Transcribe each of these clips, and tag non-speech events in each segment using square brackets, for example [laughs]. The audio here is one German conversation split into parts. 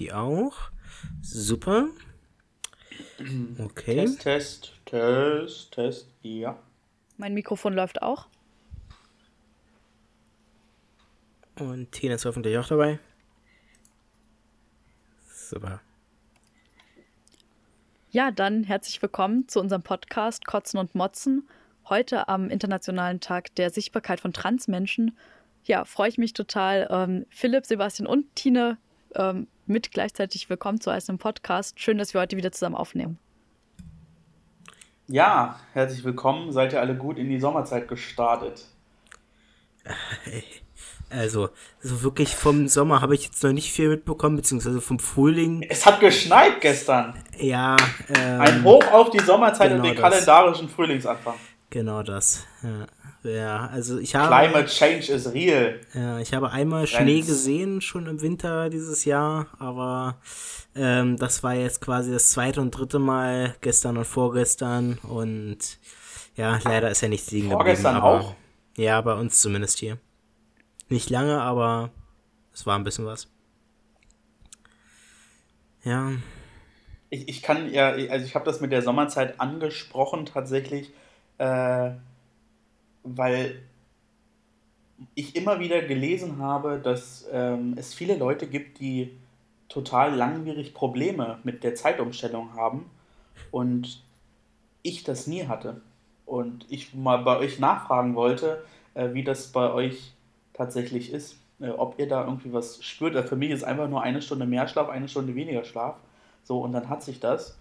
die auch. Super. [clears throat] Okay. Test, Test, Test, Test, ja. Mein Mikrofon läuft auch. Und Tina ist hoffentlich auch dabei. Super. Ja, dann herzlich willkommen zu unserem Podcast Kotzen und Motzen. Heute am Internationalen Tag der Sichtbarkeit von Transmenschen. Ja, freue ich mich total. Ähm, Philipp, Sebastian und Tine ähm, mit gleichzeitig willkommen zu einem Podcast. Schön, dass wir heute wieder zusammen aufnehmen. Ja, herzlich willkommen. Seid ihr alle gut in die Sommerzeit gestartet? [laughs] Also, so wirklich vom Sommer habe ich jetzt noch nicht viel mitbekommen, beziehungsweise vom Frühling. Es hat geschneit gestern. Ja. Ähm, Ein Hoch auf die Sommerzeit genau und den das. kalendarischen Frühlingsanfang. Genau das. Ja. Ja, also ich habe. Climate Change is real. Ja, ich habe einmal Friends. Schnee gesehen, schon im Winter dieses Jahr, aber ähm, das war jetzt quasi das zweite und dritte Mal, gestern und vorgestern. Und ja, leider ist ja nichts liegen geblieben. Vorgestern auch? Ja, bei uns zumindest hier. Nicht lange, aber es war ein bisschen was. Ja. Ich, ich kann ja, also ich habe das mit der Sommerzeit angesprochen tatsächlich. Äh, weil ich immer wieder gelesen habe, dass ähm, es viele Leute gibt, die total langwierig Probleme mit der Zeitumstellung haben und ich das nie hatte. Und ich mal bei euch nachfragen wollte, äh, wie das bei euch tatsächlich ist. Äh, ob ihr da irgendwie was spürt. Für mich ist einfach nur eine Stunde mehr Schlaf, eine Stunde weniger Schlaf. So, und dann hat sich das.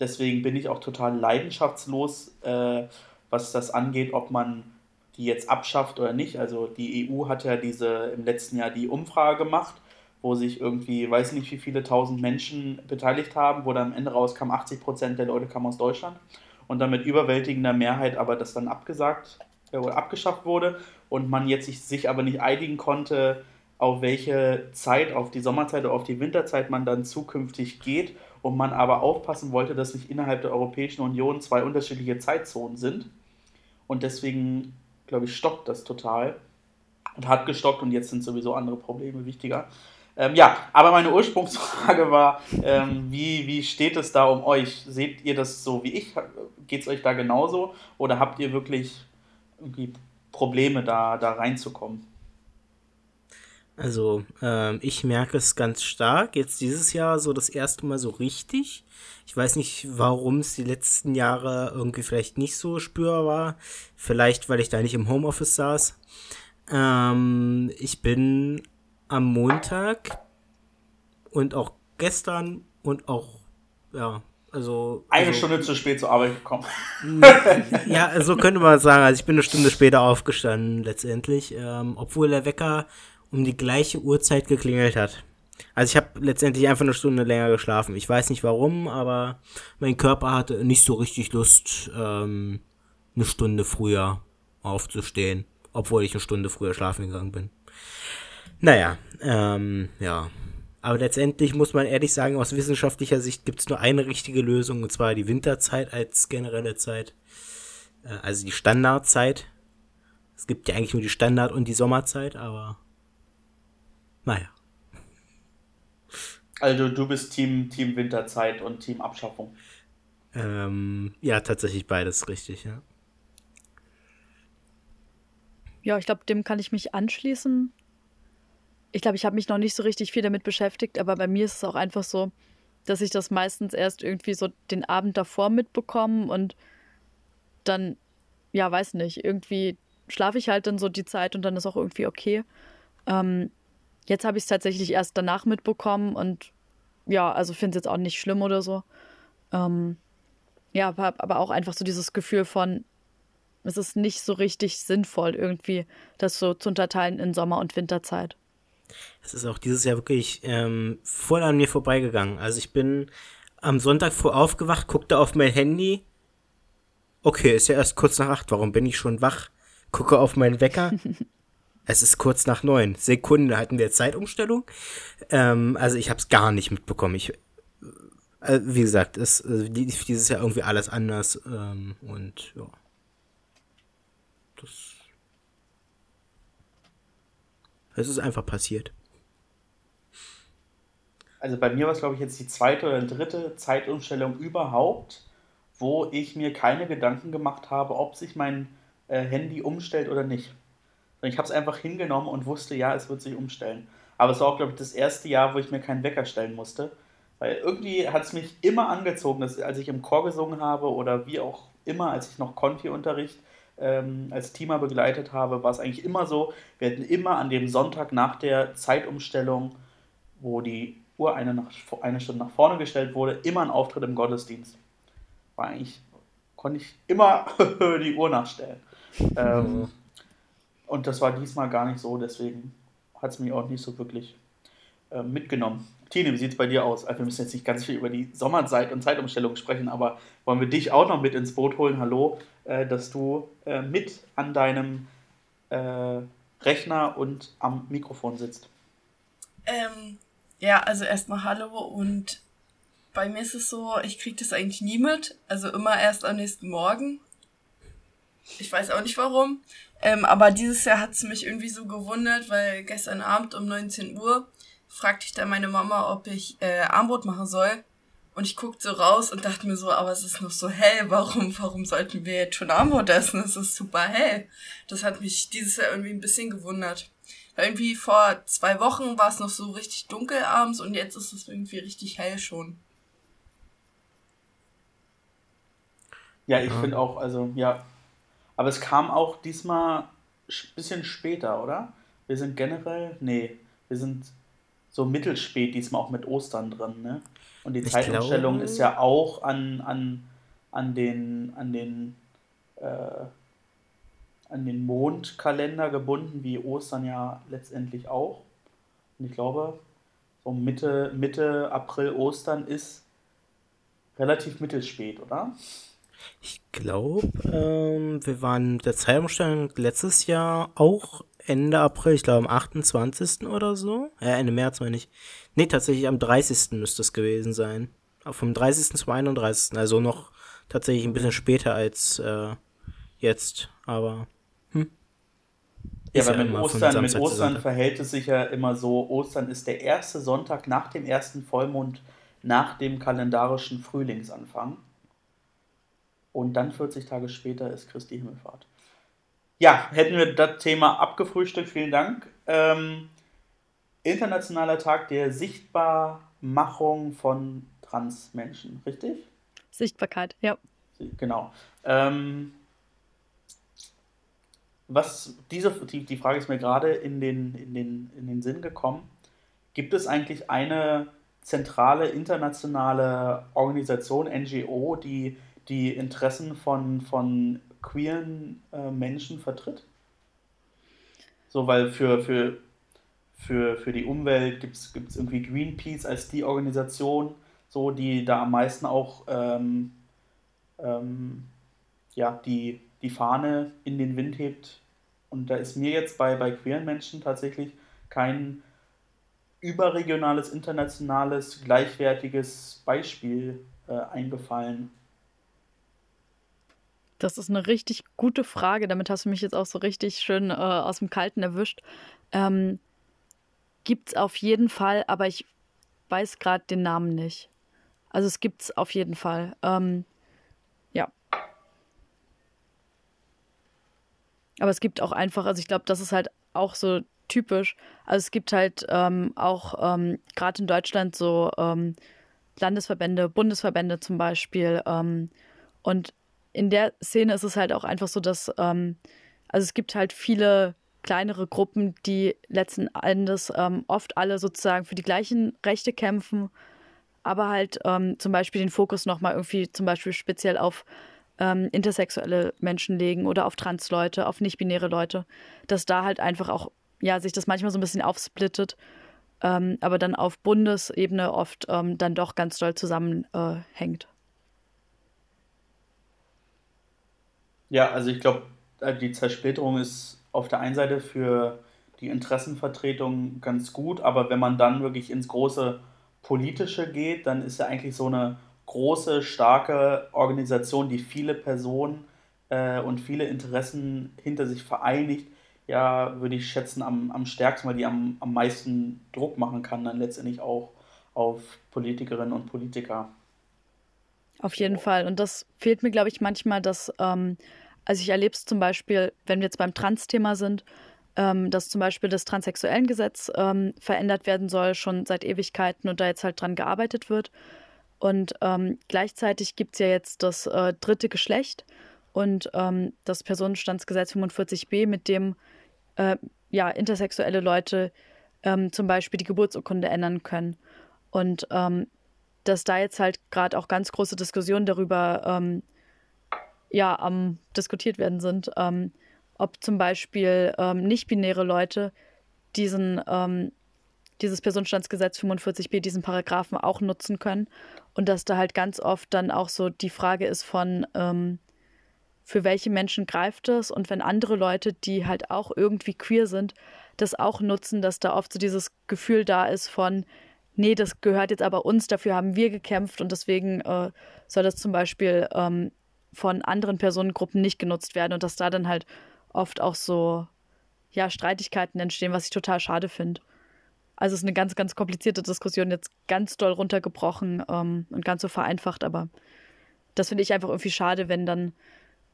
Deswegen bin ich auch total leidenschaftslos äh, was das angeht, ob man die jetzt abschafft oder nicht. Also die EU hat ja diese im letzten Jahr die Umfrage gemacht, wo sich irgendwie, weiß nicht wie viele tausend Menschen beteiligt haben, wo dann am Ende rauskam, 80 Prozent der Leute kamen aus Deutschland. Und dann mit überwältigender Mehrheit aber das dann abgesagt äh, oder abgeschafft wurde. Und man jetzt sich, sich aber nicht einigen konnte, auf welche Zeit, auf die Sommerzeit oder auf die Winterzeit man dann zukünftig geht. Und man aber aufpassen wollte, dass nicht innerhalb der Europäischen Union zwei unterschiedliche Zeitzonen sind und deswegen, glaube ich, stockt das total. Und hat gestockt und jetzt sind sowieso andere Probleme wichtiger. Ähm, ja, aber meine Ursprungsfrage war, ähm, wie, wie steht es da um euch? Seht ihr das so wie ich? Geht es euch da genauso? Oder habt ihr wirklich irgendwie Probleme, da, da reinzukommen? Also, ähm, ich merke es ganz stark. Jetzt dieses Jahr so das erste Mal so richtig. Ich weiß nicht, warum es die letzten Jahre irgendwie vielleicht nicht so spürbar war. Vielleicht, weil ich da nicht im Homeoffice saß. Ähm, ich bin am Montag und auch gestern und auch, ja, also. Eine also, Stunde zu spät zur Arbeit gekommen. [laughs] ja, so könnte man sagen. Also ich bin eine Stunde später aufgestanden letztendlich. Ähm, obwohl der Wecker um die gleiche Uhrzeit geklingelt hat. Also ich habe letztendlich einfach eine Stunde länger geschlafen. Ich weiß nicht warum, aber mein Körper hatte nicht so richtig Lust, ähm, eine Stunde früher aufzustehen, obwohl ich eine Stunde früher schlafen gegangen bin. Naja, ähm, ja. Aber letztendlich muss man ehrlich sagen, aus wissenschaftlicher Sicht gibt es nur eine richtige Lösung, und zwar die Winterzeit als generelle Zeit. Äh, also die Standardzeit. Es gibt ja eigentlich nur die Standard- und die Sommerzeit, aber naja. Also du bist Team, Team Winterzeit und Team Abschaffung. Ähm, ja, tatsächlich beides richtig, ja. Ja, ich glaube, dem kann ich mich anschließen. Ich glaube, ich habe mich noch nicht so richtig viel damit beschäftigt, aber bei mir ist es auch einfach so, dass ich das meistens erst irgendwie so den Abend davor mitbekomme und dann, ja, weiß nicht, irgendwie schlafe ich halt dann so die Zeit und dann ist auch irgendwie okay. Ähm, Jetzt habe ich es tatsächlich erst danach mitbekommen und ja, also finde es jetzt auch nicht schlimm oder so. Ähm, ja, habe aber auch einfach so dieses Gefühl von, es ist nicht so richtig sinnvoll, irgendwie das so zu unterteilen in Sommer- und Winterzeit. Es ist auch dieses Jahr wirklich ähm, voll an mir vorbeigegangen. Also ich bin am Sonntag vor aufgewacht, guckte auf mein Handy. Okay, ist ja erst kurz nach acht. Warum bin ich schon wach? Gucke auf meinen Wecker. [laughs] Es ist kurz nach neun. Sekunde hatten wir Zeitumstellung. Ähm, also ich habe es gar nicht mitbekommen. Ich, äh, wie gesagt, ist äh, dieses Jahr irgendwie alles anders. Ähm, und ja. Das. Es ist einfach passiert. also bei mir war es, glaube ich, jetzt die zweite oder dritte Zeitumstellung überhaupt, wo ich mir keine Gedanken gemacht habe, ob sich mein äh, Handy umstellt oder nicht. Ich habe es einfach hingenommen und wusste, ja, es wird sich umstellen. Aber es war auch, glaube ich, das erste Jahr, wo ich mir keinen Wecker stellen musste. Weil irgendwie hat es mich immer angezogen, dass als ich im Chor gesungen habe oder wie auch immer, als ich noch Konfi-Unterricht ähm, als Teamer begleitet habe, war es eigentlich immer so, wir hatten immer an dem Sonntag nach der Zeitumstellung, wo die Uhr eine, nach, eine Stunde nach vorne gestellt wurde, immer einen Auftritt im Gottesdienst. War eigentlich, konnte ich immer [laughs] die Uhr nachstellen. Ähm, und das war diesmal gar nicht so, deswegen hat es mich auch nicht so wirklich äh, mitgenommen. Tine, wie sieht es bei dir aus? Also wir müssen jetzt nicht ganz viel über die Sommerzeit und Zeitumstellung sprechen, aber wollen wir dich auch noch mit ins Boot holen? Hallo, äh, dass du äh, mit an deinem äh, Rechner und am Mikrofon sitzt. Ähm, ja, also erstmal Hallo und bei mir ist es so, ich kriege das eigentlich nie mit, also immer erst am nächsten Morgen. Ich weiß auch nicht warum. Ähm, aber dieses Jahr hat es mich irgendwie so gewundert, weil gestern Abend um 19 Uhr fragte ich dann meine Mama, ob ich äh, Armbrot machen soll. Und ich guckte so raus und dachte mir so, aber es ist noch so hell, warum, warum sollten wir jetzt schon Armbrot essen? Es ist super hell. Das hat mich dieses Jahr irgendwie ein bisschen gewundert. Weil irgendwie vor zwei Wochen war es noch so richtig dunkel abends und jetzt ist es irgendwie richtig hell schon. Ja, ich ja. finde auch, also ja. Aber es kam auch diesmal ein bisschen später, oder? Wir sind generell, nee, wir sind so mittelspät diesmal auch mit Ostern drin, ne? Und die ich Zeitumstellung glaube... ist ja auch an, an, an den, an den, äh, an den Mondkalender gebunden, wie Ostern ja letztendlich auch. Und ich glaube, so Mitte, Mitte April Ostern ist relativ mittelspät, oder? Ich glaube, ähm, wir waren mit der Zeitumstellung letztes Jahr auch Ende April, ich glaube am 28. oder so. Ja, Ende März meine ich. Nee, tatsächlich am 30. müsste es gewesen sein. Vom 30. zum 31. Also noch tatsächlich ein bisschen später als äh, jetzt, aber. Hm. Ja, aber mit Ostern, mit Ostern verhält es sich ja immer so, Ostern ist der erste Sonntag nach dem ersten Vollmond nach dem kalendarischen Frühlingsanfang. Und dann 40 Tage später ist Christi Himmelfahrt. Ja, hätten wir das Thema abgefrühstückt. Vielen Dank. Ähm, Internationaler Tag der Sichtbarmachung von Transmenschen, richtig? Sichtbarkeit, ja. Genau. Ähm, was diese, die, die Frage ist mir gerade in den, in, den, in den Sinn gekommen. Gibt es eigentlich eine zentrale internationale Organisation, NGO, die die Interessen von, von queeren äh, Menschen vertritt? So, weil für, für, für, für die Umwelt gibt es irgendwie Greenpeace als die Organisation, so, die da am meisten auch ähm, ähm, ja, die, die Fahne in den Wind hebt. Und da ist mir jetzt bei, bei queeren Menschen tatsächlich kein überregionales, internationales, gleichwertiges Beispiel äh, eingefallen. Das ist eine richtig gute Frage. Damit hast du mich jetzt auch so richtig schön äh, aus dem Kalten erwischt. Ähm, gibt es auf jeden Fall, aber ich weiß gerade den Namen nicht. Also es gibt es auf jeden Fall. Ähm, ja. Aber es gibt auch einfach, also ich glaube, das ist halt auch so typisch. Also es gibt halt ähm, auch ähm, gerade in Deutschland so ähm, Landesverbände, Bundesverbände zum Beispiel. Ähm, und in der Szene ist es halt auch einfach so, dass, ähm, also es gibt halt viele kleinere Gruppen, die letzten Endes ähm, oft alle sozusagen für die gleichen Rechte kämpfen, aber halt ähm, zum Beispiel den Fokus nochmal irgendwie zum Beispiel speziell auf ähm, intersexuelle Menschen legen oder auf Transleute, auf nicht-binäre Leute, dass da halt einfach auch, ja, sich das manchmal so ein bisschen aufsplittet, ähm, aber dann auf Bundesebene oft ähm, dann doch ganz doll zusammenhängt. Äh, Ja, also ich glaube, äh, die Zersplitterung ist auf der einen Seite für die Interessenvertretung ganz gut, aber wenn man dann wirklich ins große Politische geht, dann ist ja eigentlich so eine große, starke Organisation, die viele Personen äh, und viele Interessen hinter sich vereinigt, ja, würde ich schätzen, am, am stärksten, weil die am, am meisten Druck machen kann, dann letztendlich auch auf Politikerinnen und Politiker. Auf jeden Fall. Und das fehlt mir, glaube ich, manchmal, dass, ähm, also ich erlebe es zum Beispiel, wenn wir jetzt beim Trans-Thema sind, ähm, dass zum Beispiel das transsexuellen Gesetz ähm, verändert werden soll, schon seit Ewigkeiten und da jetzt halt dran gearbeitet wird. Und ähm, gleichzeitig gibt es ja jetzt das äh, dritte Geschlecht und ähm, das Personenstandsgesetz 45b, mit dem äh, ja, intersexuelle Leute ähm, zum Beispiel die Geburtsurkunde ändern können. Und ähm, dass da jetzt halt gerade auch ganz große Diskussionen darüber ähm, ja, am diskutiert werden sind, ähm, ob zum Beispiel ähm, nicht-binäre Leute diesen, ähm, dieses Personenstandsgesetz 45b, diesen Paragraphen auch nutzen können. Und dass da halt ganz oft dann auch so die Frage ist von, ähm, für welche Menschen greift das? Und wenn andere Leute, die halt auch irgendwie queer sind, das auch nutzen, dass da oft so dieses Gefühl da ist von, nee, das gehört jetzt aber uns, dafür haben wir gekämpft und deswegen äh, soll das zum Beispiel ähm, von anderen Personengruppen nicht genutzt werden und dass da dann halt oft auch so ja, Streitigkeiten entstehen, was ich total schade finde. Also es ist eine ganz, ganz komplizierte Diskussion, jetzt ganz doll runtergebrochen ähm, und ganz so vereinfacht, aber das finde ich einfach irgendwie schade, wenn dann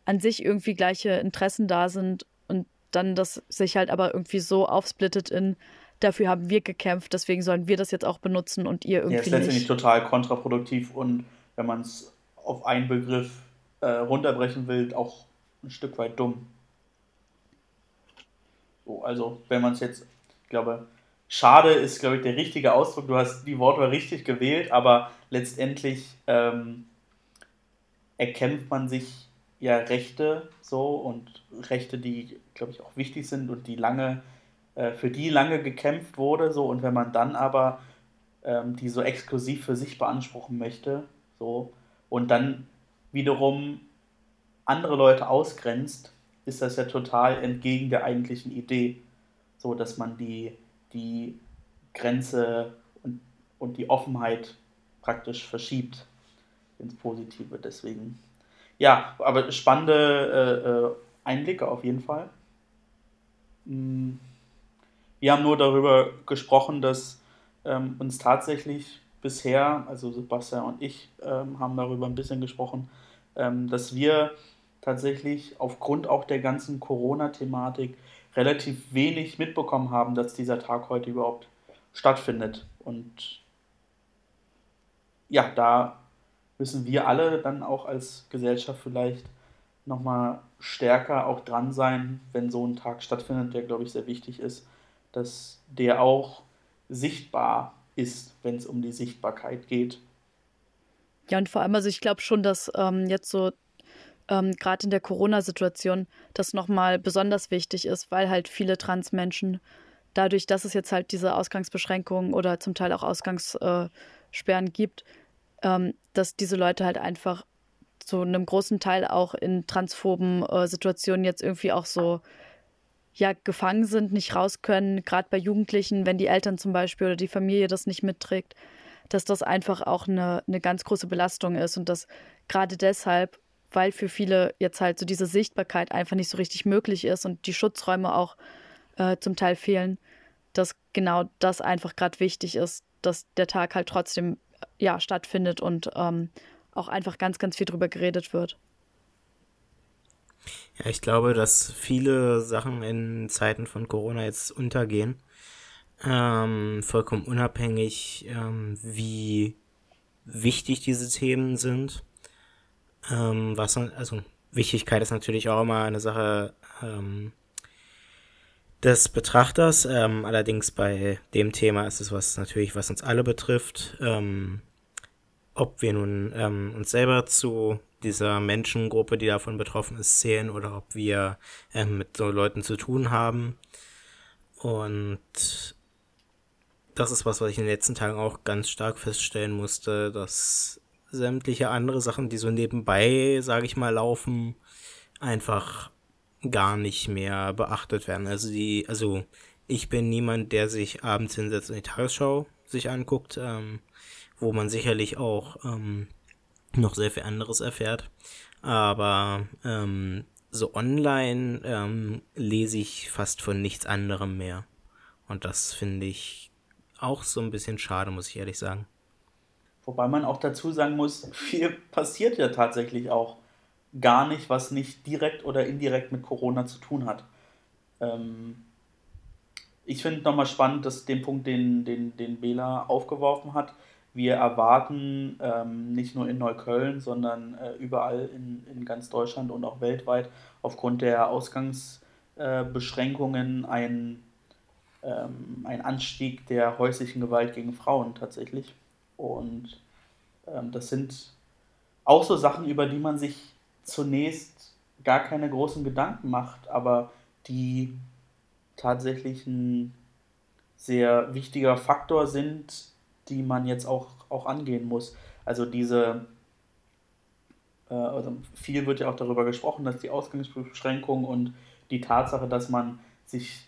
an sich irgendwie gleiche Interessen da sind und dann das sich halt aber irgendwie so aufsplittet in dafür haben wir gekämpft, deswegen sollen wir das jetzt auch benutzen und ihr irgendwie. Ja, ist letztendlich nicht. total kontraproduktiv und wenn man es auf einen Begriff äh, runterbrechen will, auch ein Stück weit dumm. So, also, wenn man es jetzt, ich glaube, schade ist, glaube ich, der richtige Ausdruck. Du hast die Worte richtig gewählt, aber letztendlich ähm, erkämpft man sich ja Rechte so und Rechte, die, glaube ich, auch wichtig sind und die lange äh, für die lange gekämpft wurde, so und wenn man dann aber ähm, die so exklusiv für sich beanspruchen möchte, so und dann wiederum andere Leute ausgrenzt, ist das ja total entgegen der eigentlichen Idee, so dass man die, die Grenze und, und die Offenheit praktisch verschiebt ins Positive. Deswegen, ja, aber spannende äh, äh Einblicke auf jeden Fall. Hm. Wir haben nur darüber gesprochen, dass ähm, uns tatsächlich bisher, also Sebastian und ich ähm, haben darüber ein bisschen gesprochen, ähm, dass wir tatsächlich aufgrund auch der ganzen Corona-Thematik relativ wenig mitbekommen haben, dass dieser Tag heute überhaupt stattfindet. Und ja, da müssen wir alle dann auch als Gesellschaft vielleicht nochmal stärker auch dran sein, wenn so ein Tag stattfindet, der, glaube ich, sehr wichtig ist, dass der auch sichtbar ist, wenn es um die Sichtbarkeit geht. Ja, und vor allem, also ich glaube schon, dass ähm, jetzt so ähm, gerade in der Corona-Situation das nochmal besonders wichtig ist, weil halt viele Transmenschen dadurch, dass es jetzt halt diese Ausgangsbeschränkungen oder zum Teil auch Ausgangssperren äh, gibt, ähm, dass diese Leute halt einfach zu einem großen Teil auch in transphoben äh, Situationen jetzt irgendwie auch so ja gefangen sind, nicht raus können, gerade bei Jugendlichen, wenn die Eltern zum Beispiel oder die Familie das nicht mitträgt, dass das einfach auch eine, eine ganz große Belastung ist und dass gerade deshalb, weil für viele jetzt halt so diese Sichtbarkeit einfach nicht so richtig möglich ist und die Schutzräume auch äh, zum Teil fehlen, dass genau das einfach gerade wichtig ist, dass der Tag halt trotzdem ja stattfindet und ähm, auch einfach ganz, ganz viel drüber geredet wird. Ja, ich glaube, dass viele Sachen in Zeiten von Corona jetzt untergehen. Ähm, vollkommen unabhängig, ähm, wie wichtig diese Themen sind. Ähm, was, also Wichtigkeit ist natürlich auch immer eine Sache ähm, des Betrachters. Ähm, allerdings bei dem Thema ist es was natürlich, was uns alle betrifft. Ähm, ob wir nun uns selber zu dieser Menschengruppe, die davon betroffen ist, zählen oder ob wir ähm, mit so Leuten zu tun haben. Und das ist was, was ich in den letzten Tagen auch ganz stark feststellen musste, dass sämtliche andere Sachen, die so nebenbei, sage ich mal, laufen, einfach gar nicht mehr beachtet werden. Also die, also ich bin niemand, der sich abends hinsetzt und die Tagesschau sich anguckt, ähm, wo man sicherlich auch ähm, noch sehr viel anderes erfährt. Aber ähm, so online ähm, lese ich fast von nichts anderem mehr. Und das finde ich auch so ein bisschen schade, muss ich ehrlich sagen. Wobei man auch dazu sagen muss, viel passiert ja tatsächlich auch gar nicht, was nicht direkt oder indirekt mit Corona zu tun hat. Ähm, ich finde nochmal spannend, dass den Punkt, den, den, den Bela aufgeworfen hat, wir erwarten ähm, nicht nur in Neukölln, sondern äh, überall in, in ganz Deutschland und auch weltweit aufgrund der Ausgangsbeschränkungen äh, ein, ähm, ein Anstieg der häuslichen Gewalt gegen Frauen tatsächlich. Und ähm, das sind auch so Sachen, über die man sich zunächst gar keine großen Gedanken macht, aber die tatsächlich ein sehr wichtiger Faktor sind, die man jetzt auch, auch angehen muss. Also diese, äh, also viel wird ja auch darüber gesprochen, dass die Ausgangsbeschränkung und die Tatsache, dass man sich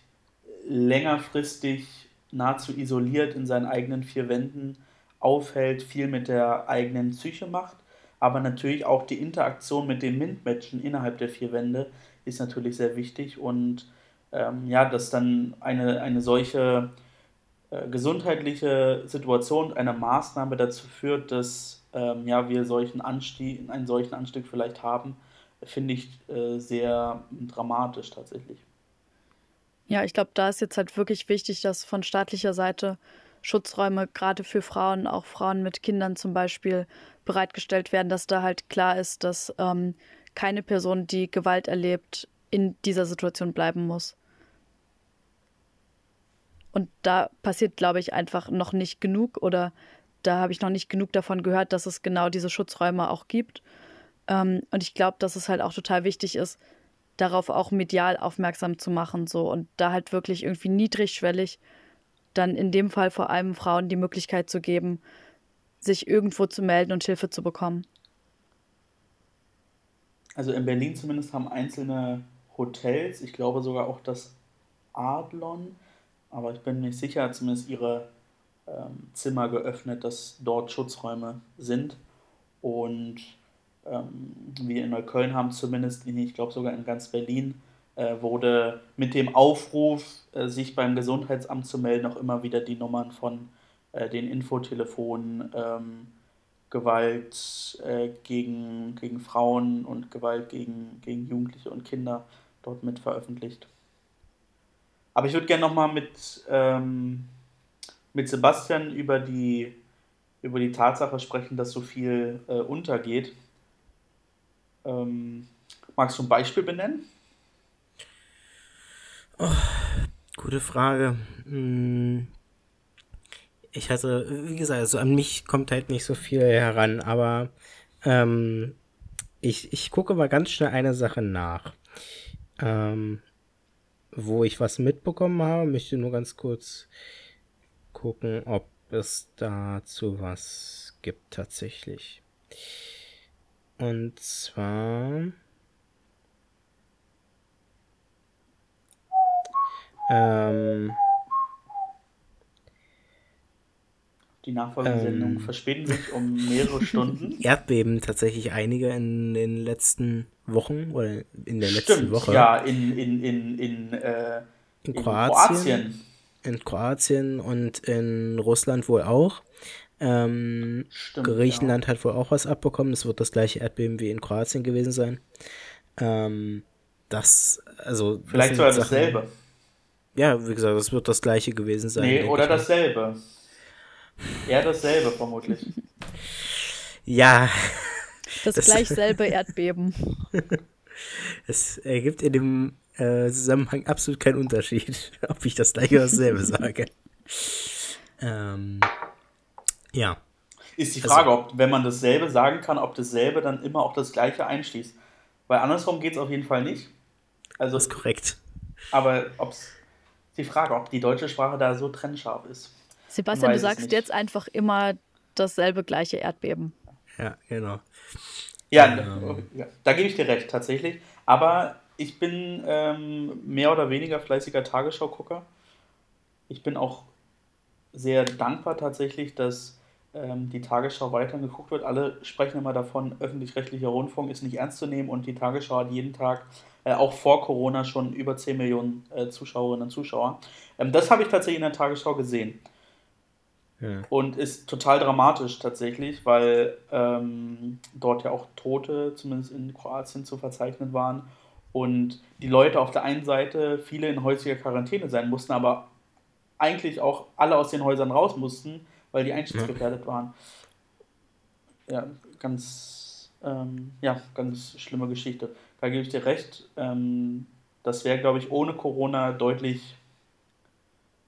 längerfristig nahezu isoliert in seinen eigenen vier Wänden aufhält, viel mit der eigenen Psyche macht. Aber natürlich auch die Interaktion mit den MINT-Menschen innerhalb der vier Wände ist natürlich sehr wichtig. Und ähm, ja, dass dann eine, eine solche gesundheitliche Situation, eine Maßnahme dazu führt, dass ähm, ja, wir solchen Anstieg, einen solchen Anstieg vielleicht haben, finde ich äh, sehr dramatisch tatsächlich. Ja, ich glaube, da ist jetzt halt wirklich wichtig, dass von staatlicher Seite Schutzräume gerade für Frauen, auch Frauen mit Kindern zum Beispiel, bereitgestellt werden, dass da halt klar ist, dass ähm, keine Person, die Gewalt erlebt, in dieser Situation bleiben muss. Und da passiert, glaube ich, einfach noch nicht genug oder da habe ich noch nicht genug davon gehört, dass es genau diese Schutzräume auch gibt. Ähm, und ich glaube, dass es halt auch total wichtig ist, darauf auch medial aufmerksam zu machen so und da halt wirklich irgendwie niedrigschwellig dann in dem Fall vor allem Frauen die Möglichkeit zu geben, sich irgendwo zu melden und Hilfe zu bekommen. Also in Berlin zumindest haben einzelne Hotels, ich glaube sogar auch das Adlon, aber ich bin mir sicher, zumindest ihre ähm, Zimmer geöffnet, dass dort Schutzräume sind. Und ähm, wir in Neukölln haben zumindest, ich glaube sogar in ganz Berlin, äh, wurde mit dem Aufruf, äh, sich beim Gesundheitsamt zu melden, auch immer wieder die Nummern von äh, den Infotelefonen, ähm, Gewalt äh, gegen, gegen Frauen und Gewalt gegen, gegen Jugendliche und Kinder dort mit veröffentlicht. Aber ich würde gerne nochmal mit, ähm, mit Sebastian über die, über die Tatsache sprechen, dass so viel äh, untergeht. Ähm, magst du ein Beispiel benennen? Oh, gute Frage. Hm. Ich hatte, wie gesagt, also an mich kommt halt nicht so viel heran, aber ähm, ich, ich gucke mal ganz schnell eine Sache nach. Ähm, wo ich was mitbekommen habe, möchte nur ganz kurz gucken, ob es dazu was gibt tatsächlich. Und zwar ähm, Die nachfolgenden ähm, Sendungen verspäten sich um mehrere Stunden. [laughs] Erdbeben tatsächlich einige in den letzten Wochen oder in der Stimmt, letzten Woche. Ja, in, in, in, in, äh, in, in Kroatien, In Kroatien und in Russland wohl auch. Ähm, Stimmt, Griechenland ja. hat wohl auch was abbekommen. Es wird das gleiche Erdbeben wie in Kroatien gewesen sein. Ähm, das, also. Vielleicht sogar dasselbe. Ja, wie gesagt, es wird das gleiche gewesen sein. Nee, oder dasselbe. Eher dasselbe, vermutlich. [laughs] Ja. Das, das gleich selbe Erdbeben. [laughs] Es ergibt in dem äh, Zusammenhang absolut keinen Unterschied, [laughs] ob ich das gleiche oder dasselbe sage. [laughs] ähm, ja. Ist die Frage, also, ob, wenn man dasselbe sagen kann, ob dasselbe dann immer auch das gleiche einschließt. Weil andersrum geht es auf jeden Fall nicht. Also, das ist korrekt. Aber ob es die Frage, ob die deutsche Sprache da so trennscharf ist. Sebastian, du sagst jetzt einfach immer dasselbe gleiche Erdbeben. Ja, genau. Ja, ähm. ja da gebe ich dir recht, tatsächlich. Aber ich bin ähm, mehr oder weniger fleißiger Tagesschau-Gucker. Ich bin auch sehr dankbar tatsächlich, dass ähm, die Tagesschau weiterhin geguckt wird. Alle sprechen immer davon, öffentlich-rechtlicher Rundfunk ist nicht ernst zu nehmen und die Tagesschau hat jeden Tag, äh, auch vor Corona, schon über 10 Millionen äh, Zuschauerinnen und Zuschauer. Ähm, das habe ich tatsächlich in der Tagesschau gesehen. Ja. Und ist total dramatisch tatsächlich, weil ähm, dort ja auch Tote, zumindest in Kroatien, zu verzeichnen waren. Und die Leute auf der einen Seite viele in häuslicher Quarantäne sein mussten, aber eigentlich auch alle aus den Häusern raus mussten, weil die einsturzgefährdet ja. waren. Ja, ganz, ähm, ja, ganz schlimme Geschichte. Da gebe ich dir recht. Ähm, das wäre, glaube ich, ohne Corona deutlich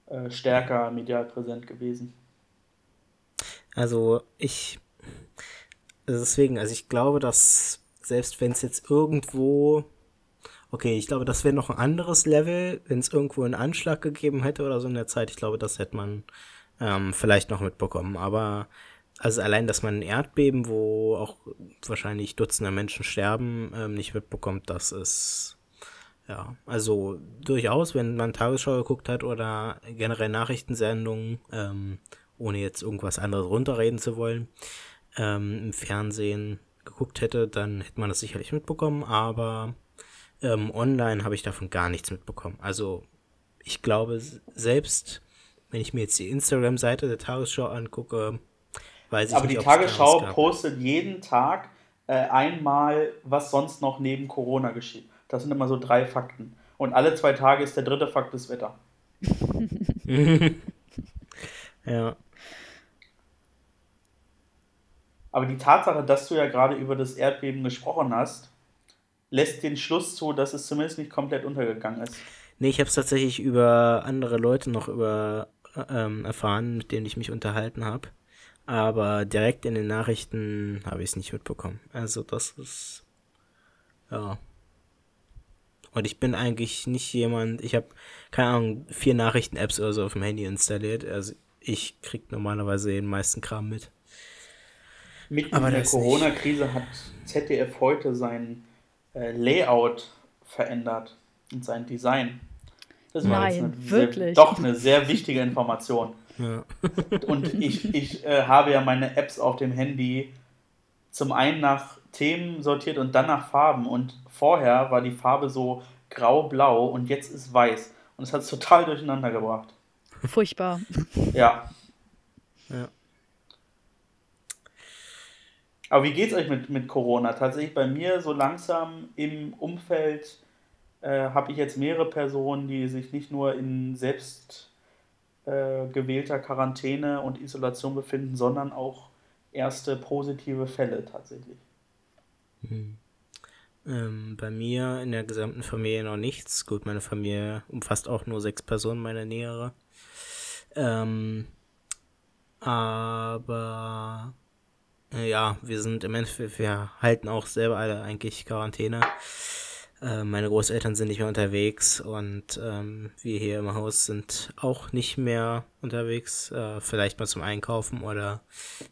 äh, stärker medial präsent gewesen. Also ich, deswegen, also ich glaube, dass selbst wenn es jetzt irgendwo, okay, ich glaube, das wäre noch ein anderes Level, wenn es irgendwo einen Anschlag gegeben hätte oder so in der Zeit. Ich glaube, das hätte man ähm, vielleicht noch mitbekommen. Aber also allein, dass man ein Erdbeben, wo auch wahrscheinlich Dutzende Menschen sterben, ähm, nicht mitbekommt, das ist ja, also durchaus, wenn man Tagesschau geguckt hat oder generell Nachrichtensendungen, ähm, ohne jetzt irgendwas anderes runterreden zu wollen, ähm, im Fernsehen geguckt hätte, dann hätte man das sicherlich mitbekommen, aber ähm, online habe ich davon gar nichts mitbekommen. Also ich glaube, selbst wenn ich mir jetzt die Instagram-Seite der Tagesschau angucke, weiß ich aber nicht. Aber die Tagesschau postet jeden Tag äh, einmal, was sonst noch neben Corona geschieht. Das sind immer so drei Fakten. Und alle zwei Tage ist der dritte Fakt das Wetter. [laughs] ja. Aber die Tatsache, dass du ja gerade über das Erdbeben gesprochen hast, lässt den Schluss zu, dass es zumindest nicht komplett untergegangen ist. Nee, ich habe es tatsächlich über andere Leute noch über ähm, erfahren, mit denen ich mich unterhalten habe. Aber direkt in den Nachrichten habe ich es nicht mitbekommen. Also das ist ja. Und ich bin eigentlich nicht jemand, ich habe keine Ahnung, vier Nachrichten-Apps oder so auf dem Handy installiert. Also ich krieg normalerweise den meisten Kram mit. Mitten Aber in der Corona-Krise hat ZDF heute sein äh, Layout verändert und sein Design. Das war Nein, eine wirklich? Sehr, doch eine sehr wichtige Information. Ja. [laughs] und ich, ich äh, habe ja meine Apps auf dem Handy zum einen nach Themen sortiert und dann nach Farben. Und vorher war die Farbe so grau-blau und jetzt ist weiß. Und es hat es total durcheinander gebracht. Furchtbar. Ja. ja. Aber wie geht es euch mit, mit Corona? Tatsächlich bei mir so langsam im Umfeld äh, habe ich jetzt mehrere Personen, die sich nicht nur in selbst äh, gewählter Quarantäne und Isolation befinden, sondern auch erste positive Fälle tatsächlich. Hm. Ähm, bei mir in der gesamten Familie noch nichts. Gut, meine Familie umfasst auch nur sechs Personen, meine nähere. Ähm, aber ja, wir sind im Endeffekt, wir halten auch selber alle eigentlich Quarantäne. Äh, meine Großeltern sind nicht mehr unterwegs und ähm, wir hier im Haus sind auch nicht mehr unterwegs. Äh, vielleicht mal zum Einkaufen oder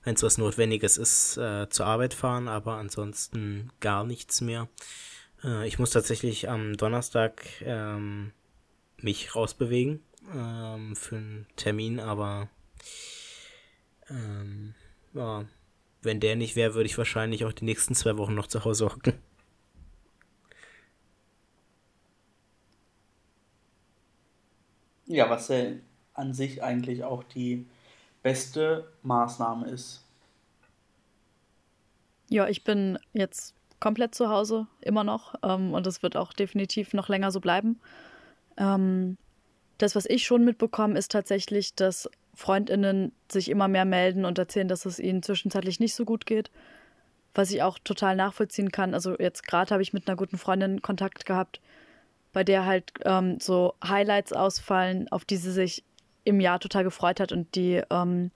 wenn es was Notwendiges ist, äh, zur Arbeit fahren, aber ansonsten gar nichts mehr. Äh, ich muss tatsächlich am Donnerstag ähm, mich rausbewegen ähm, für einen Termin, aber ähm, ja, wenn der nicht wäre, würde ich wahrscheinlich auch die nächsten zwei Wochen noch zu Hause hocken. Ja, was ja an sich eigentlich auch die beste Maßnahme ist. Ja, ich bin jetzt komplett zu Hause, immer noch. Ähm, und es wird auch definitiv noch länger so bleiben. Ähm, das, was ich schon mitbekomme, ist tatsächlich, dass Freundinnen sich immer mehr melden und erzählen, dass es ihnen zwischenzeitlich nicht so gut geht. Was ich auch total nachvollziehen kann. Also jetzt gerade habe ich mit einer guten Freundin Kontakt gehabt, bei der halt ähm, so Highlights ausfallen, auf die sie sich im Jahr total gefreut hat und die ähm,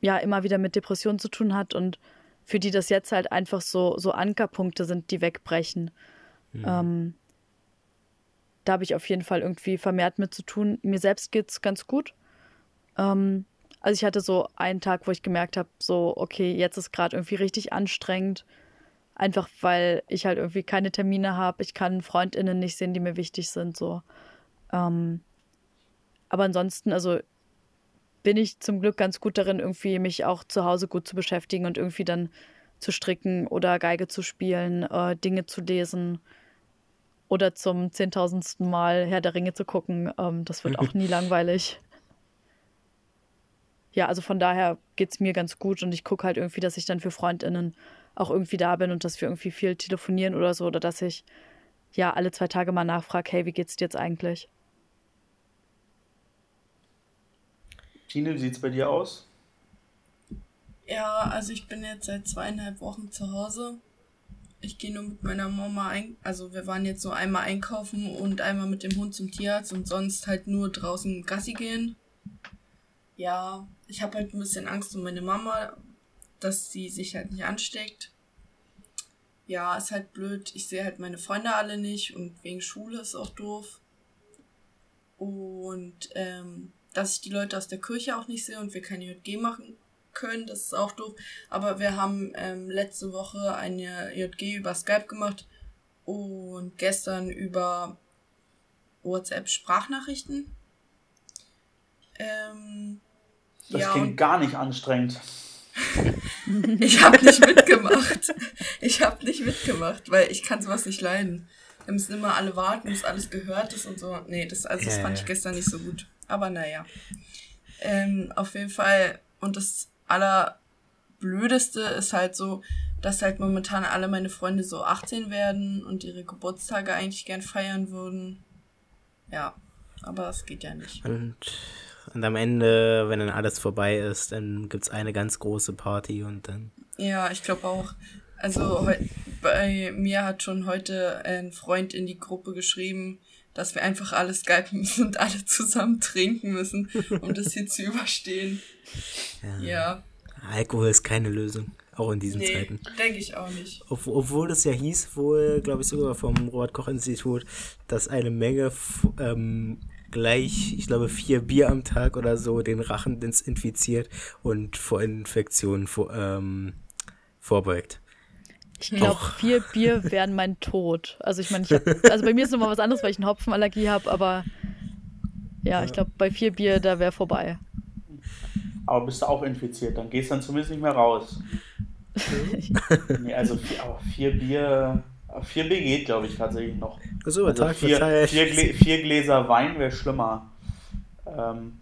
ja immer wieder mit Depressionen zu tun hat und für die das jetzt halt einfach so, so Ankerpunkte sind, die wegbrechen. Mhm. Ähm, da habe ich auf jeden Fall irgendwie vermehrt mit zu tun. Mir selbst geht es ganz gut. Ähm, also ich hatte so einen Tag, wo ich gemerkt habe, so, okay, jetzt ist gerade irgendwie richtig anstrengend. Einfach weil ich halt irgendwie keine Termine habe. Ich kann FreundInnen nicht sehen, die mir wichtig sind. So. Ähm, aber ansonsten, also bin ich zum Glück ganz gut darin, irgendwie mich auch zu Hause gut zu beschäftigen und irgendwie dann zu stricken oder Geige zu spielen, äh, Dinge zu lesen oder zum zehntausendsten Mal Herr der Ringe zu gucken. Ähm, das wird auch nie [laughs] langweilig. Ja, also von daher geht es mir ganz gut und ich gucke halt irgendwie, dass ich dann für FreundInnen auch irgendwie da bin und dass wir irgendwie viel telefonieren oder so oder dass ich ja alle zwei Tage mal nachfrage, hey, wie geht's dir jetzt eigentlich? Tine, wie sieht es bei dir aus? Ja, also ich bin jetzt seit zweieinhalb Wochen zu Hause. Ich gehe nur mit meiner Mama ein. Also wir waren jetzt so einmal einkaufen und einmal mit dem Hund zum Tierarzt und sonst halt nur draußen Gassi gehen. Ja, ich habe halt ein bisschen Angst um meine Mama, dass sie sich halt nicht ansteckt. Ja, ist halt blöd. Ich sehe halt meine Freunde alle nicht und wegen Schule ist auch doof. Und ähm, dass ich die Leute aus der Kirche auch nicht sehe und wir keine JG machen können, das ist auch doof. Aber wir haben ähm, letzte Woche eine JG über Skype gemacht und gestern über WhatsApp Sprachnachrichten. Ähm, das ja, klingt gar nicht anstrengend. [laughs] ich habe nicht mitgemacht. Ich habe nicht mitgemacht, weil ich kann sowas nicht leiden. Wir müssen immer alle warten, bis alles gehört ist und so. Nee, das, also das fand ich gestern nicht so gut. Aber naja. Ähm, auf jeden Fall. Und das Allerblödeste ist halt so, dass halt momentan alle meine Freunde so 18 werden und ihre Geburtstage eigentlich gern feiern würden. Ja, aber das geht ja nicht. Und und am Ende, wenn dann alles vorbei ist, dann gibt es eine ganz große Party und dann. Ja, ich glaube auch. Also bei mir hat schon heute ein Freund in die Gruppe geschrieben, dass wir einfach alles skypen müssen und alle zusammen trinken müssen, um das hier zu überstehen. Ja. ja. Alkohol ist keine Lösung, auch in diesen nee, Zeiten. denke ich auch nicht. Ob, obwohl es ja hieß, wohl, glaube ich, sogar vom Robert-Koch-Institut, dass eine Menge ähm, gleich, ich glaube, vier Bier am Tag oder so den Rachen desinfiziert und vor Infektionen vor, ähm, vorbeugt. Ich glaube, vier Bier [laughs] wären mein Tod. Also ich meine, [laughs] also bei mir ist nochmal was anderes, weil ich eine Hopfenallergie habe, aber ja, ich glaube, bei vier Bier, da wäre vorbei. Aber bist du auch infiziert, dann gehst du dann zumindest nicht mehr raus. [laughs] nee, also vier, vier Bier Vier B geht, glaube ich, tatsächlich noch. So, also Tag vier, vier, Glä vier, Gläser Wein wäre schlimmer. Ähm,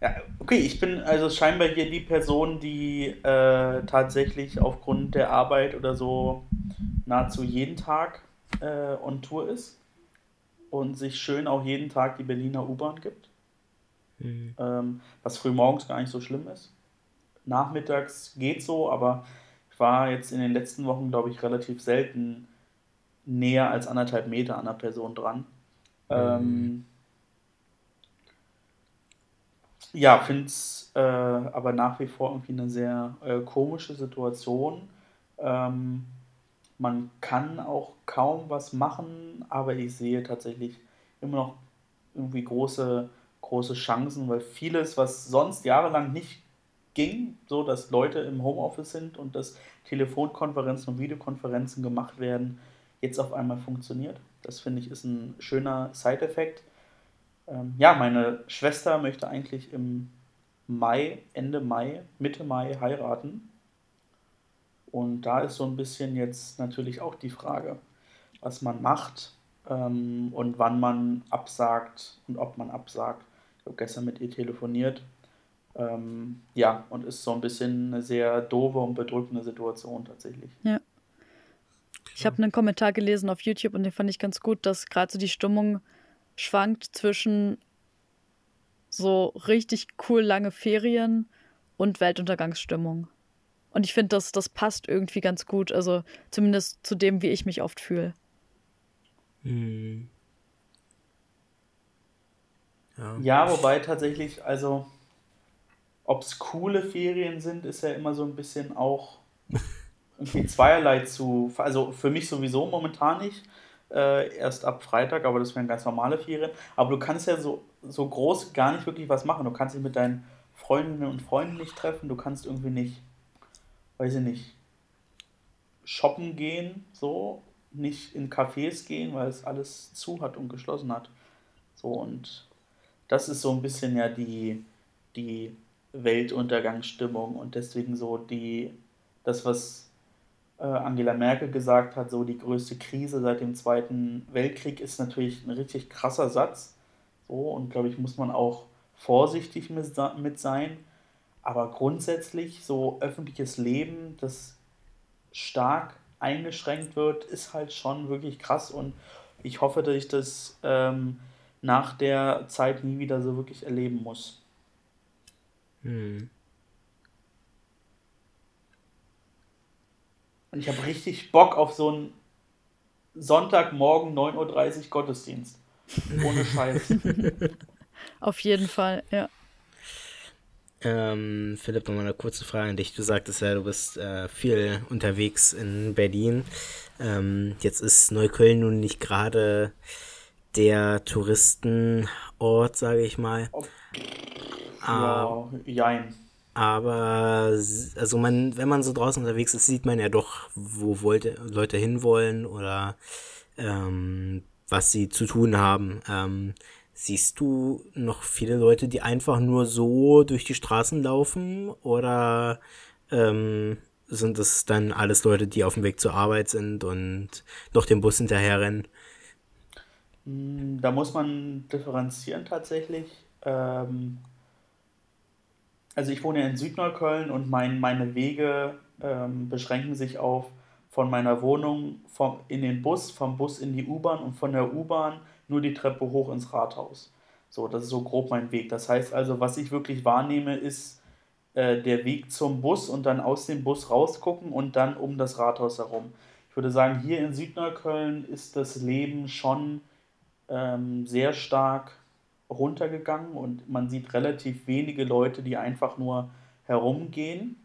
ja, okay, ich bin also scheinbar hier die Person, die äh, tatsächlich aufgrund der Arbeit oder so nahezu jeden Tag äh, on Tour ist und sich schön auch jeden Tag die Berliner U-Bahn gibt. Mhm. Ähm, was frühmorgens gar nicht so schlimm ist. Nachmittags geht so, aber ich war jetzt in den letzten Wochen, glaube ich, relativ selten näher als anderthalb Meter an der Person dran. Ähm, ja, finde es äh, aber nach wie vor irgendwie eine sehr äh, komische Situation. Ähm, man kann auch kaum was machen, aber ich sehe tatsächlich immer noch irgendwie große, große Chancen, weil vieles, was sonst jahrelang nicht ging, so dass Leute im Homeoffice sind und dass Telefonkonferenzen und Videokonferenzen gemacht werden, jetzt auf einmal funktioniert. Das finde ich ist ein schöner Side-Effekt. Ähm, ja, meine Schwester möchte eigentlich im Mai, Ende Mai, Mitte Mai heiraten. Und da ist so ein bisschen jetzt natürlich auch die Frage, was man macht ähm, und wann man absagt und ob man absagt. Ich habe gestern mit ihr telefoniert. Ähm, ja, und ist so ein bisschen eine sehr doofe und bedrückende Situation tatsächlich. Ja. Ich habe einen Kommentar gelesen auf YouTube und den fand ich ganz gut, dass gerade so die Stimmung schwankt zwischen so richtig cool lange Ferien und Weltuntergangsstimmung. Und ich finde, das, das passt irgendwie ganz gut. Also zumindest zu dem, wie ich mich oft fühle. Hm. Ja. ja, wobei tatsächlich, also ob es coole Ferien sind, ist ja immer so ein bisschen auch [laughs] irgendwie zweierlei zu. Also für mich sowieso momentan nicht. Äh, erst ab Freitag, aber das wären ganz normale Ferien. Aber du kannst ja so, so groß gar nicht wirklich was machen. Du kannst dich mit deinen Freundinnen und Freunden nicht treffen. Du kannst irgendwie nicht, weiß ich nicht, shoppen gehen, so. Nicht in Cafés gehen, weil es alles zu hat und geschlossen hat. So und das ist so ein bisschen ja die, die Weltuntergangsstimmung und deswegen so die, das, was Angela Merkel gesagt hat, so die größte Krise seit dem Zweiten Weltkrieg ist natürlich ein richtig krasser Satz. So, und glaube ich, muss man auch vorsichtig mit, mit sein. Aber grundsätzlich so öffentliches Leben, das stark eingeschränkt wird, ist halt schon wirklich krass und ich hoffe, dass ich das ähm, nach der Zeit nie wieder so wirklich erleben muss. Hm. Und ich habe richtig Bock auf so einen Sonntagmorgen 9.30 Uhr Gottesdienst. Ohne Scheiß. [laughs] auf jeden Fall, ja. Ähm, Philipp, nochmal eine kurze Frage an dich. Du sagtest ja, du bist äh, viel unterwegs in Berlin. Ähm, jetzt ist Neukölln nun nicht gerade der Touristenort, sage ich mal. Ja, äh, jein. Aber also man, wenn man so draußen unterwegs ist, sieht man ja doch, wo wollte, Leute hinwollen oder ähm, was sie zu tun haben. Ähm, Siehst du noch viele Leute, die einfach nur so durch die Straßen laufen? Oder ähm, sind es dann alles Leute, die auf dem Weg zur Arbeit sind und noch dem Bus hinterherrennen? Hm, da muss man differenzieren tatsächlich. Ähm, also ich wohne in Südneukölln und mein, meine Wege ähm, beschränken sich auf von meiner Wohnung vom, in den Bus, vom Bus in die U-Bahn und von der U-Bahn nur die Treppe hoch ins Rathaus. So, das ist so grob mein Weg. Das heißt also, was ich wirklich wahrnehme, ist äh, der Weg zum Bus und dann aus dem Bus rausgucken und dann um das Rathaus herum. Ich würde sagen, hier in Südneukölln ist das Leben schon ähm, sehr stark runtergegangen und man sieht relativ wenige Leute, die einfach nur herumgehen.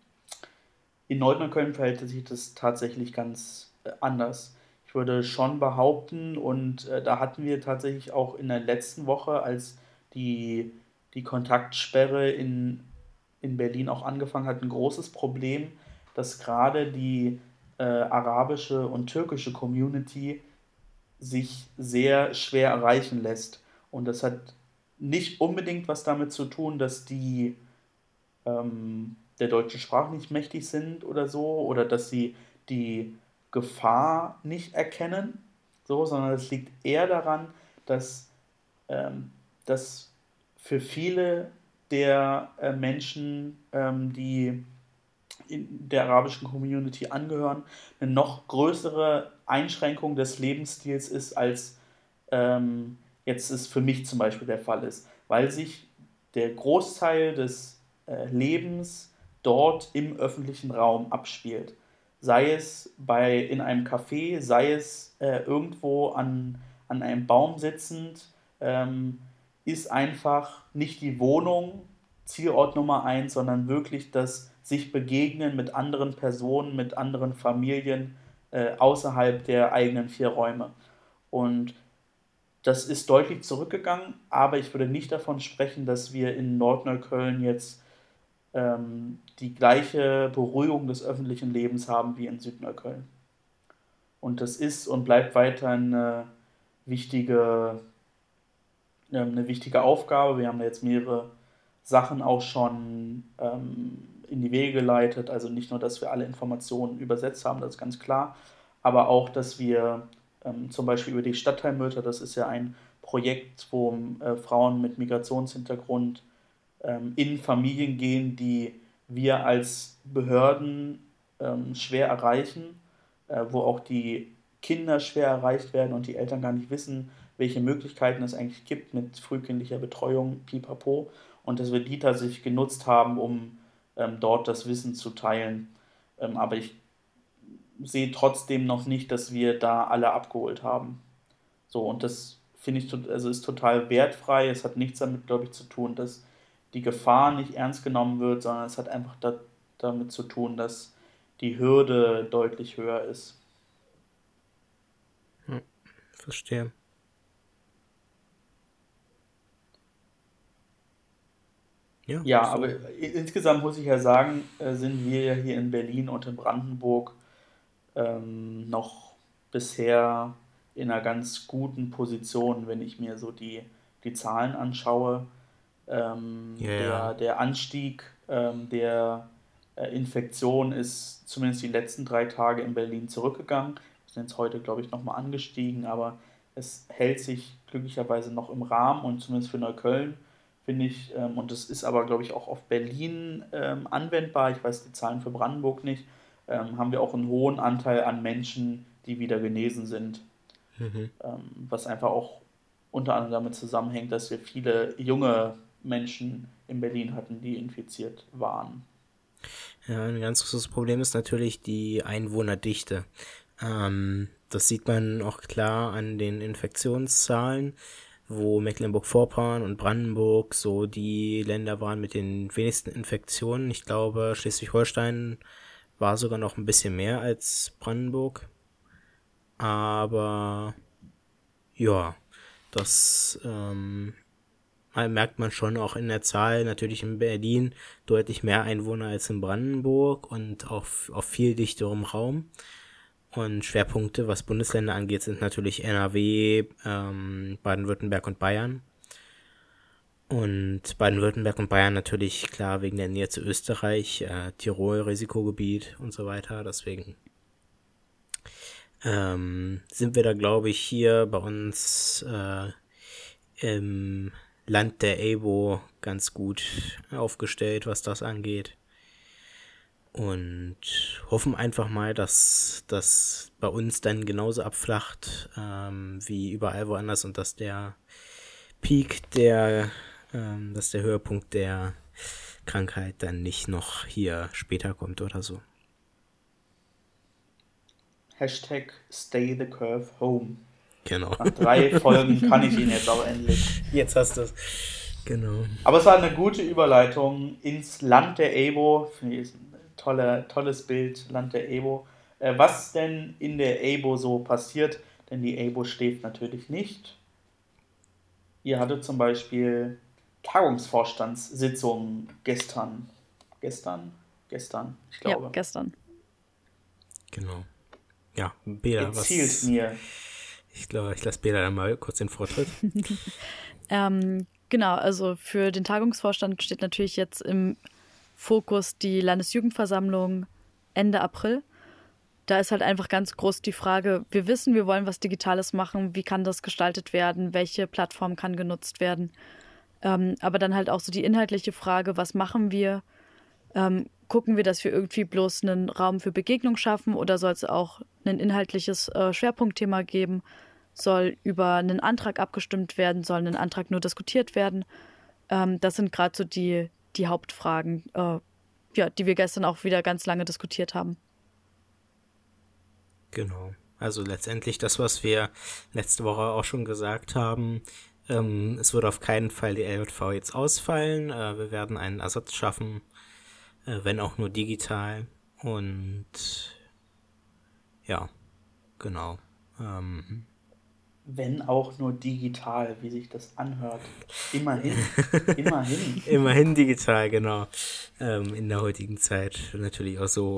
In Neukölln verhält sich das tatsächlich ganz äh, anders würde schon behaupten, und äh, da hatten wir tatsächlich auch in der letzten Woche, als die, die Kontaktsperre in, in Berlin auch angefangen hat, ein großes Problem, dass gerade die äh, arabische und türkische Community sich sehr schwer erreichen lässt. Und das hat nicht unbedingt was damit zu tun, dass die ähm, der deutschen Sprache nicht mächtig sind oder so, oder dass sie die Gefahr nicht erkennen, so, sondern es liegt eher daran, dass, ähm, dass für viele der äh, Menschen, ähm, die in der arabischen Community angehören, eine noch größere Einschränkung des Lebensstils ist, als ähm, jetzt es für mich zum Beispiel der Fall ist, weil sich der Großteil des äh, Lebens dort im öffentlichen Raum abspielt sei es bei, in einem Café, sei es äh, irgendwo an, an einem Baum sitzend, ähm, ist einfach nicht die Wohnung Zielort Nummer eins, sondern wirklich das sich begegnen mit anderen Personen, mit anderen Familien äh, außerhalb der eigenen vier Räume. Und das ist deutlich zurückgegangen, aber ich würde nicht davon sprechen, dass wir in Nordneukölln jetzt ähm, die gleiche Beruhigung des öffentlichen Lebens haben wie in Südneukölln. Und das ist und bleibt weiter eine wichtige, ähm, eine wichtige Aufgabe. Wir haben jetzt mehrere Sachen auch schon ähm, in die Wege geleitet. Also nicht nur, dass wir alle Informationen übersetzt haben, das ist ganz klar, aber auch, dass wir ähm, zum Beispiel über die Stadtteilmütter, das ist ja ein Projekt, wo äh, Frauen mit Migrationshintergrund ähm, in Familien gehen, die wir als Behörden ähm, schwer erreichen, äh, wo auch die Kinder schwer erreicht werden und die Eltern gar nicht wissen, welche Möglichkeiten es eigentlich gibt mit frühkindlicher Betreuung, pipapo, und dass wir die tatsächlich genutzt haben, um ähm, dort das Wissen zu teilen. Ähm, aber ich sehe trotzdem noch nicht, dass wir da alle abgeholt haben. So, und das finde ich, also ist total wertfrei. Es hat nichts damit, glaube ich, zu tun, dass die Gefahr nicht ernst genommen wird, sondern es hat einfach da, damit zu tun, dass die Hürde deutlich höher ist. Hm, verstehe. Ja, ja so. aber insgesamt muss ich ja sagen, äh, sind wir ja hier in Berlin und in Brandenburg ähm, noch bisher in einer ganz guten Position, wenn ich mir so die, die Zahlen anschaue. Ähm, yeah. der, der Anstieg ähm, der äh, Infektion ist zumindest die letzten drei Tage in Berlin zurückgegangen. Wir sind jetzt heute, glaube ich, nochmal angestiegen, aber es hält sich glücklicherweise noch im Rahmen und zumindest für Neukölln finde ich, ähm, und das ist aber, glaube ich, auch auf Berlin ähm, anwendbar. Ich weiß die Zahlen für Brandenburg nicht. Ähm, haben wir auch einen hohen Anteil an Menschen, die wieder genesen sind. Mhm. Ähm, was einfach auch unter anderem damit zusammenhängt, dass wir viele junge Menschen in Berlin hatten, die infiziert waren. Ja, ein ganz großes Problem ist natürlich die Einwohnerdichte. Ähm, das sieht man auch klar an den Infektionszahlen, wo Mecklenburg-Vorpommern und Brandenburg so die Länder waren mit den wenigsten Infektionen. Ich glaube, Schleswig-Holstein war sogar noch ein bisschen mehr als Brandenburg. Aber ja, das ähm, merkt man schon auch in der Zahl. Natürlich in Berlin deutlich mehr Einwohner als in Brandenburg und auf, auf viel dichterem Raum. Und Schwerpunkte, was Bundesländer angeht, sind natürlich NRW, ähm, Baden-Württemberg und Bayern. Und Baden-Württemberg und Bayern natürlich klar wegen der Nähe zu Österreich, äh, Tirol Risikogebiet und so weiter. Deswegen ähm, sind wir da, glaube ich, hier bei uns äh, im Land der Abo ganz gut aufgestellt, was das angeht. Und hoffen einfach mal, dass das bei uns dann genauso abflacht ähm, wie überall woanders und dass der Peak der, ähm, dass der Höhepunkt der Krankheit dann nicht noch hier später kommt oder so. Hashtag Stay the Curve Home. Genau. Nach drei [laughs] Folgen kann ich ihn jetzt auch endlich. Jetzt hast du es. Genau. Aber es war eine gute Überleitung ins Land der Ebo. Finde ich ein tolle, tolles Bild, Land der Ebo. Äh, was denn in der Ebo so passiert? Denn die Ebo steht natürlich nicht. Ihr hattet zum Beispiel Tagungsvorstandssitzungen gestern. Gestern? Gestern, ich glaube. Ja, gestern. Genau. Ja, Bela, Erzählt was... mir. Ich glaube, ich lasse Bela dann mal kurz den Vortritt. [laughs] ähm, genau, also für den Tagungsvorstand steht natürlich jetzt im Fokus die Landesjugendversammlung Ende April. Da ist halt einfach ganz groß die Frage, wir wissen, wir wollen was Digitales machen, wie kann das gestaltet werden, welche Plattform kann genutzt werden. Ähm, aber dann halt auch so die inhaltliche Frage, was machen wir? Ähm, gucken wir, dass wir irgendwie bloß einen Raum für Begegnung schaffen oder soll es auch ein inhaltliches äh, Schwerpunktthema geben? Soll über einen Antrag abgestimmt werden? Soll ein Antrag nur diskutiert werden? Ähm, das sind gerade so die, die Hauptfragen, äh, ja, die wir gestern auch wieder ganz lange diskutiert haben. Genau. Also letztendlich das, was wir letzte Woche auch schon gesagt haben. Ähm, es wird auf keinen Fall die LJV jetzt ausfallen. Äh, wir werden einen Ersatz schaffen äh, wenn auch nur digital. Und ja, genau. Ähm, wenn auch nur digital, wie sich das anhört. Immerhin. [laughs] Immerhin. Immerhin digital, genau. Ähm, in der heutigen Zeit natürlich auch so.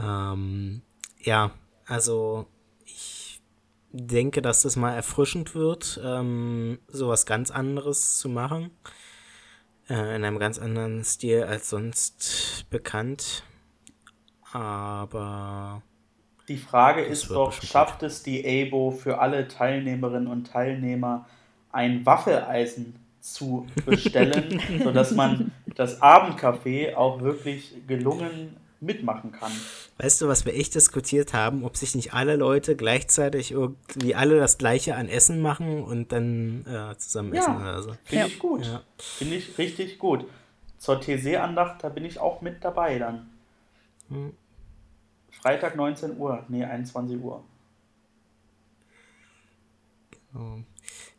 Ähm, ja, also denke, dass das mal erfrischend wird, ähm, sowas ganz anderes zu machen. Äh, in einem ganz anderen Stil als sonst bekannt. Aber. Die Frage ist doch, schafft es die ABO für alle Teilnehmerinnen und Teilnehmer ein Waffeleisen zu [laughs] bestellen, sodass man das Abendcafé auch wirklich gelungen mitmachen kann. Weißt du, was wir echt diskutiert haben, ob sich nicht alle Leute gleichzeitig irgendwie alle das gleiche an Essen machen und dann äh, zusammen ja, essen oder so. Finde ja. ich gut. Ja. Finde ich richtig gut. Zur TC-Andacht, da bin ich auch mit dabei dann. Hm. Freitag 19 Uhr, nee, 21 Uhr.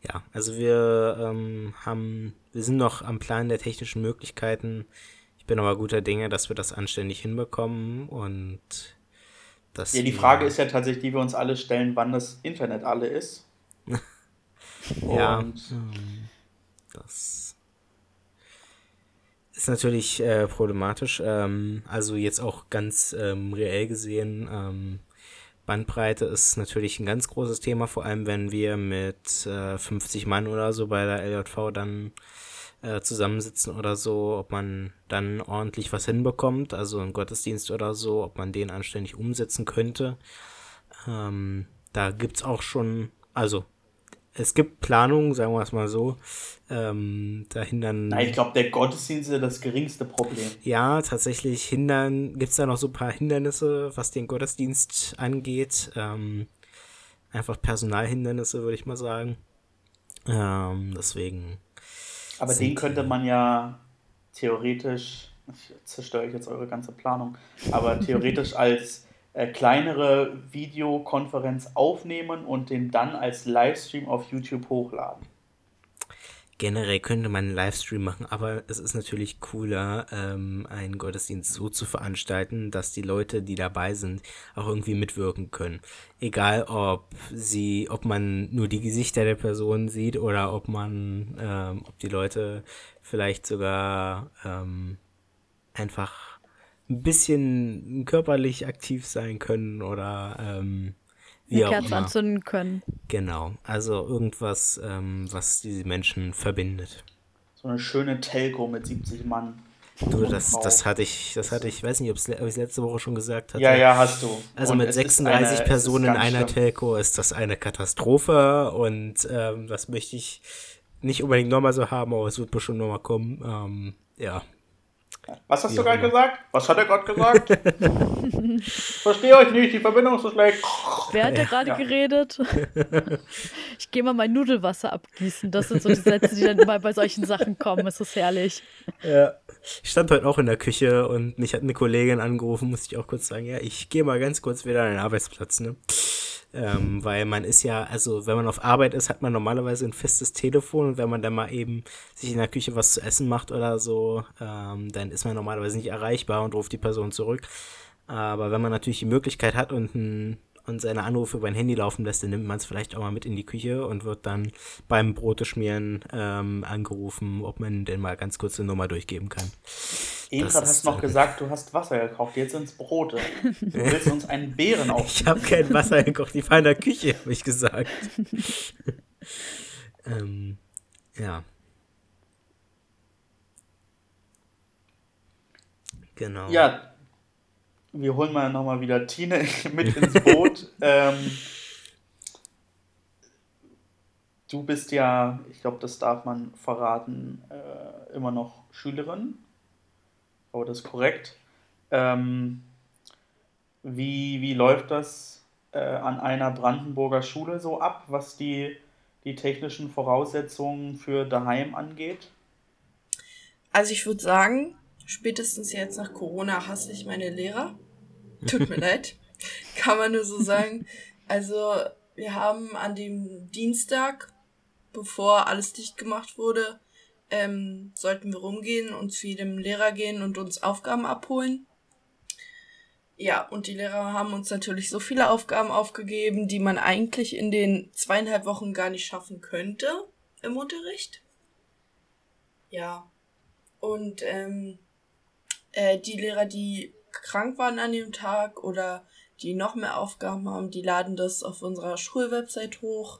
Ja, also wir ähm, haben, wir sind noch am Plan der technischen Möglichkeiten ich bin aber guter Dinge, dass wir das anständig hinbekommen und das. Ja, die Frage ist ja tatsächlich, die wir uns alle stellen, wann das Internet alle ist. [laughs] ja. Ähm, das ist natürlich äh, problematisch. Ähm, also jetzt auch ganz ähm, reell gesehen. Ähm, Bandbreite ist natürlich ein ganz großes Thema, vor allem wenn wir mit äh, 50 Mann oder so bei der LJV dann äh, zusammensitzen oder so, ob man dann ordentlich was hinbekommt, also ein Gottesdienst oder so, ob man den anständig umsetzen könnte. Ähm, da gibt's auch schon, also es gibt Planungen, sagen wir es mal so. Ähm, da hindern. Nein, ich glaube, der Gottesdienst ist das geringste Problem. Ja, tatsächlich hindern, gibt es da noch so ein paar Hindernisse, was den Gottesdienst angeht. Ähm, einfach Personalhindernisse, würde ich mal sagen. Ähm, deswegen. Aber den könnte man ja theoretisch, ich zerstöre ich jetzt eure ganze Planung, aber theoretisch [laughs] als äh, kleinere Videokonferenz aufnehmen und den dann als Livestream auf YouTube hochladen. Generell könnte man einen Livestream machen, aber es ist natürlich cooler, ähm, einen Gottesdienst so zu veranstalten, dass die Leute, die dabei sind, auch irgendwie mitwirken können. Egal, ob sie, ob man nur die Gesichter der Person sieht oder ob man, ähm, ob die Leute vielleicht sogar ähm, einfach ein bisschen körperlich aktiv sein können oder ähm, eine Kerze anzünden können. Genau, also irgendwas, ähm, was diese Menschen verbindet. So eine schöne Telco mit 70 Mann. Du, das, das hatte ich, das hatte ich, weiß nicht, ob ich es letzte Woche schon gesagt hatte. Ja, ja, hast du. Also und mit 36 eine, Personen in einer schlimm. Telco ist das eine Katastrophe und ähm, das möchte ich nicht unbedingt nochmal so haben, aber es wird bestimmt nochmal kommen. Ähm, ja, was hast du gerade gesagt? Was hat er gerade gesagt? [laughs] Verstehe euch nicht, die Verbindung ist so schlecht. Wer hat ja gerade ja. geredet? [laughs] ich gehe mal mein Nudelwasser abgießen. Das sind so die Sätze, die dann immer bei solchen Sachen kommen. Es ist herrlich. Ja. Ich stand heute auch in der Küche und mich hat eine Kollegin angerufen, musste ich auch kurz sagen, ja, ich gehe mal ganz kurz wieder an den Arbeitsplatz, ne? Ähm, weil man ist ja, also wenn man auf Arbeit ist, hat man normalerweise ein festes Telefon und wenn man dann mal eben sich in der Küche was zu essen macht oder so, ähm, dann ist man normalerweise nicht erreichbar und ruft die Person zurück. Aber wenn man natürlich die Möglichkeit hat und ein und seine Anrufe über ein Handy laufen lässt, dann nimmt man es vielleicht auch mal mit in die Küche und wird dann beim Broteschmieren ähm, angerufen, ob man denn mal ganz kurz eine Nummer durchgeben kann. Eben hast du noch gesagt, du hast Wasser gekauft, jetzt sind es Brote. Du [laughs] willst uns einen Bären auf. Ich habe kein Wasser gekocht, die war in der Küche, habe ich gesagt. [laughs] ähm, ja. Genau. Ja, wir holen mal nochmal wieder Tine [laughs] mit ins [laughs] Boot. ähm, du bist ja, ich glaube, das darf man verraten, äh, immer noch Schülerin. Aber das ist korrekt. Ähm, wie, wie läuft das äh, an einer Brandenburger Schule so ab, was die, die technischen Voraussetzungen für daheim angeht? Also ich würde sagen, spätestens jetzt nach Corona hasse ich meine Lehrer. Tut mir [laughs] leid. Kann man nur so sagen. Also, wir haben an dem Dienstag, bevor alles dicht gemacht wurde, ähm, sollten wir rumgehen und zu jedem Lehrer gehen und uns Aufgaben abholen. Ja, und die Lehrer haben uns natürlich so viele Aufgaben aufgegeben, die man eigentlich in den zweieinhalb Wochen gar nicht schaffen könnte im Unterricht. Ja. Und ähm, äh, die Lehrer, die krank waren an dem Tag oder die noch mehr Aufgaben haben, die laden das auf unserer Schulwebsite hoch.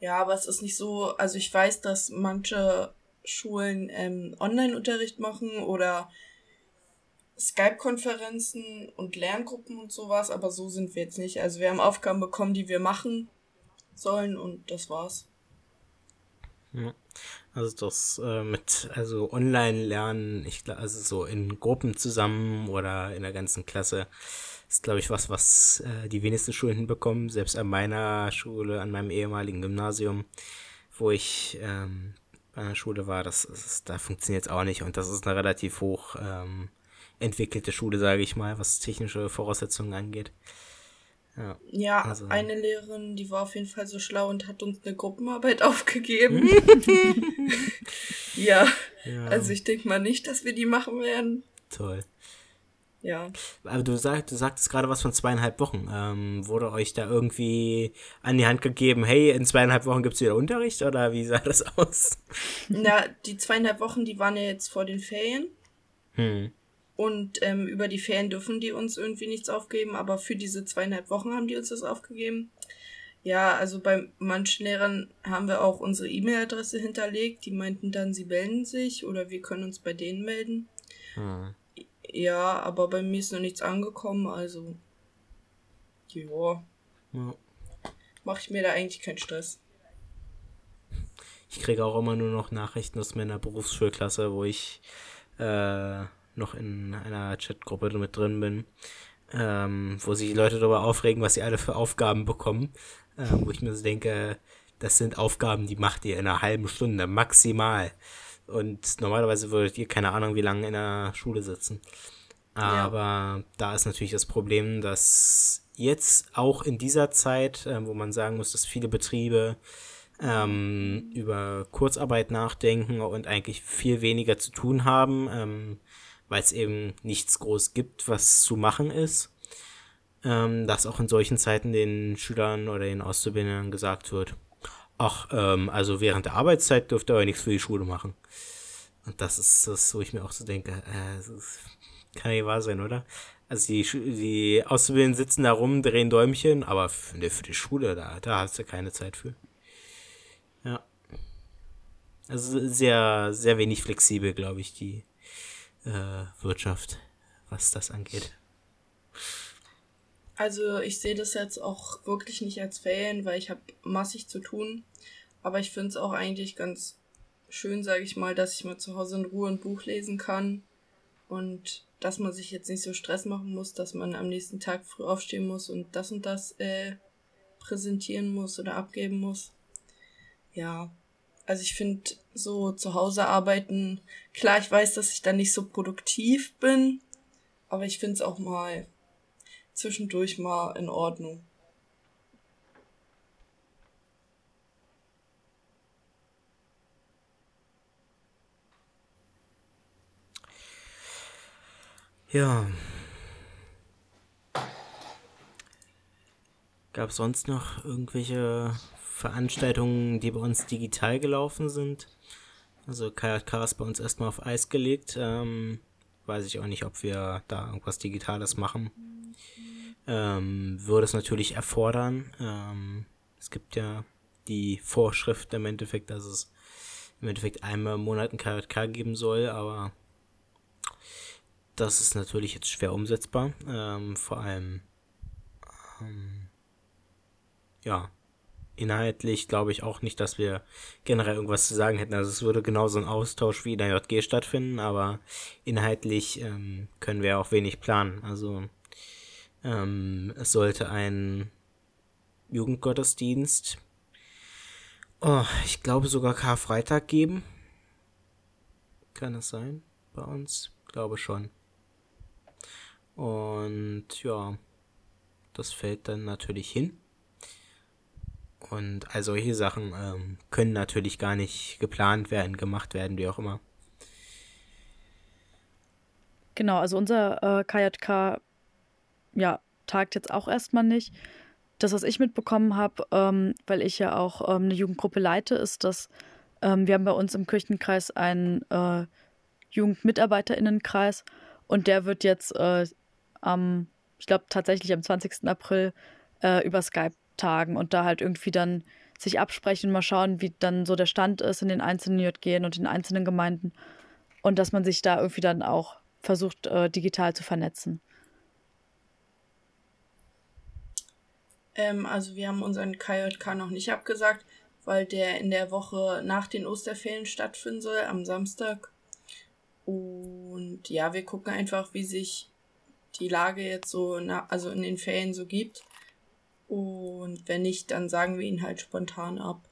Ja, aber es ist nicht so, also ich weiß, dass manche Schulen ähm, Online-Unterricht machen oder Skype-Konferenzen und Lerngruppen und sowas, aber so sind wir jetzt nicht. Also wir haben Aufgaben bekommen, die wir machen sollen und das war's. Ja. Also das äh, mit, also Online-Lernen, ich glaube, also so in Gruppen zusammen oder in der ganzen Klasse, ist, glaube ich, was, was äh, die wenigsten Schulen hinbekommen. Selbst an meiner Schule, an meinem ehemaligen Gymnasium, wo ich ähm, bei einer Schule war, das, das da funktioniert es auch nicht. Und das ist eine relativ hoch ähm, entwickelte Schule, sage ich mal, was technische Voraussetzungen angeht. Ja, ja also. eine Lehrerin, die war auf jeden Fall so schlau und hat uns eine Gruppenarbeit [laughs] aufgegeben. [laughs] ja, ja, also ich denke mal nicht, dass wir die machen werden. Toll. Ja. Aber du, sag, du sagtest gerade was von zweieinhalb Wochen. Ähm, wurde euch da irgendwie an die Hand gegeben, hey, in zweieinhalb Wochen gibt es wieder Unterricht oder wie sah das aus? Na, die zweieinhalb Wochen, die waren ja jetzt vor den Ferien. Hm. Und ähm, über die Ferien dürfen die uns irgendwie nichts aufgeben, aber für diese zweieinhalb Wochen haben die uns das aufgegeben. Ja, also bei manchen Lehrern haben wir auch unsere E-Mail-Adresse hinterlegt. Die meinten dann, sie melden sich oder wir können uns bei denen melden. Hm. Ja, aber bei mir ist noch nichts angekommen, also. Ja. ja. Mache ich mir da eigentlich keinen Stress. ich kriege auch immer nur noch Nachrichten aus meiner Berufsschulklasse, wo ich äh, noch in einer Chatgruppe mit drin bin, ähm, wo sich die Leute darüber aufregen, was sie alle für Aufgaben bekommen, äh, wo ich mir so denke, das sind Aufgaben, die macht ihr in einer halben Stunde maximal. Und normalerweise würdet ihr keine Ahnung, wie lange in der Schule sitzen. Aber ja. da ist natürlich das Problem, dass jetzt auch in dieser Zeit, äh, wo man sagen muss, dass viele Betriebe ähm, über Kurzarbeit nachdenken und eigentlich viel weniger zu tun haben, ähm, weil es eben nichts groß gibt, was zu machen ist, ähm, dass auch in solchen Zeiten den Schülern oder den Auszubildenden gesagt wird, ach, ähm, also während der Arbeitszeit dürft ihr aber nichts für die Schule machen. Und das ist das, wo ich mir auch so denke, äh, kann nicht wahr sein, oder? Also die, die Auszubildenden sitzen da rum, drehen Däumchen, aber für, für die Schule, da, da hast du keine Zeit für. Ja. Also sehr, sehr wenig flexibel, glaube ich, die äh, Wirtschaft, was das angeht. Also ich sehe das jetzt auch wirklich nicht als Ferien, weil ich habe massig zu tun. Aber ich finde es auch eigentlich ganz schön, sage ich mal, dass ich mal zu Hause in Ruhe ein Buch lesen kann und dass man sich jetzt nicht so Stress machen muss, dass man am nächsten Tag früh aufstehen muss und das und das äh, präsentieren muss oder abgeben muss. Ja, also ich finde so zu Hause arbeiten, klar, ich weiß, dass ich dann nicht so produktiv bin, aber ich finde es auch mal zwischendurch mal in Ordnung. Ja. Gab es sonst noch irgendwelche Veranstaltungen, die bei uns digital gelaufen sind? Also KJK ist bei uns erstmal auf Eis gelegt. Ähm, weiß ich auch nicht, ob wir da irgendwas Digitales machen. Ähm, würde es natürlich erfordern. Ähm, es gibt ja die Vorschrift im Endeffekt, dass es im Endeffekt einmal im Monat ein KJK geben soll, aber das ist natürlich jetzt schwer umsetzbar. Ähm, vor allem, ähm, ja, inhaltlich glaube ich auch nicht, dass wir generell irgendwas zu sagen hätten. Also es würde genauso ein Austausch wie in der JG stattfinden, aber inhaltlich ähm, können wir auch wenig planen. Also ähm, es sollte ein Jugendgottesdienst, oh, ich glaube sogar Karfreitag geben. Kann es sein bei uns? Glaube schon. Und ja, das fällt dann natürlich hin. Und all solche Sachen ähm, können natürlich gar nicht geplant werden, gemacht werden, wie auch immer. Genau, also unser äh, KJK ja, tagt jetzt auch erstmal nicht. Das, was ich mitbekommen habe, ähm, weil ich ja auch ähm, eine Jugendgruppe leite, ist, dass ähm, wir haben bei uns im Kirchenkreis einen äh, Jugendmitarbeiterinnnenkreis und der wird jetzt äh, am, ich glaube tatsächlich am 20. April äh, über Skype tagen und da halt irgendwie dann sich absprechen und mal schauen, wie dann so der Stand ist in den einzelnen JG und den einzelnen Gemeinden und dass man sich da irgendwie dann auch versucht, äh, digital zu vernetzen. Ähm, also wir haben unseren KJK noch nicht abgesagt, weil der in der Woche nach den Osterferien stattfinden soll, am Samstag. Und ja, wir gucken einfach, wie sich die Lage jetzt so, na, also in den Ferien so gibt. Und wenn nicht, dann sagen wir ihn halt spontan ab.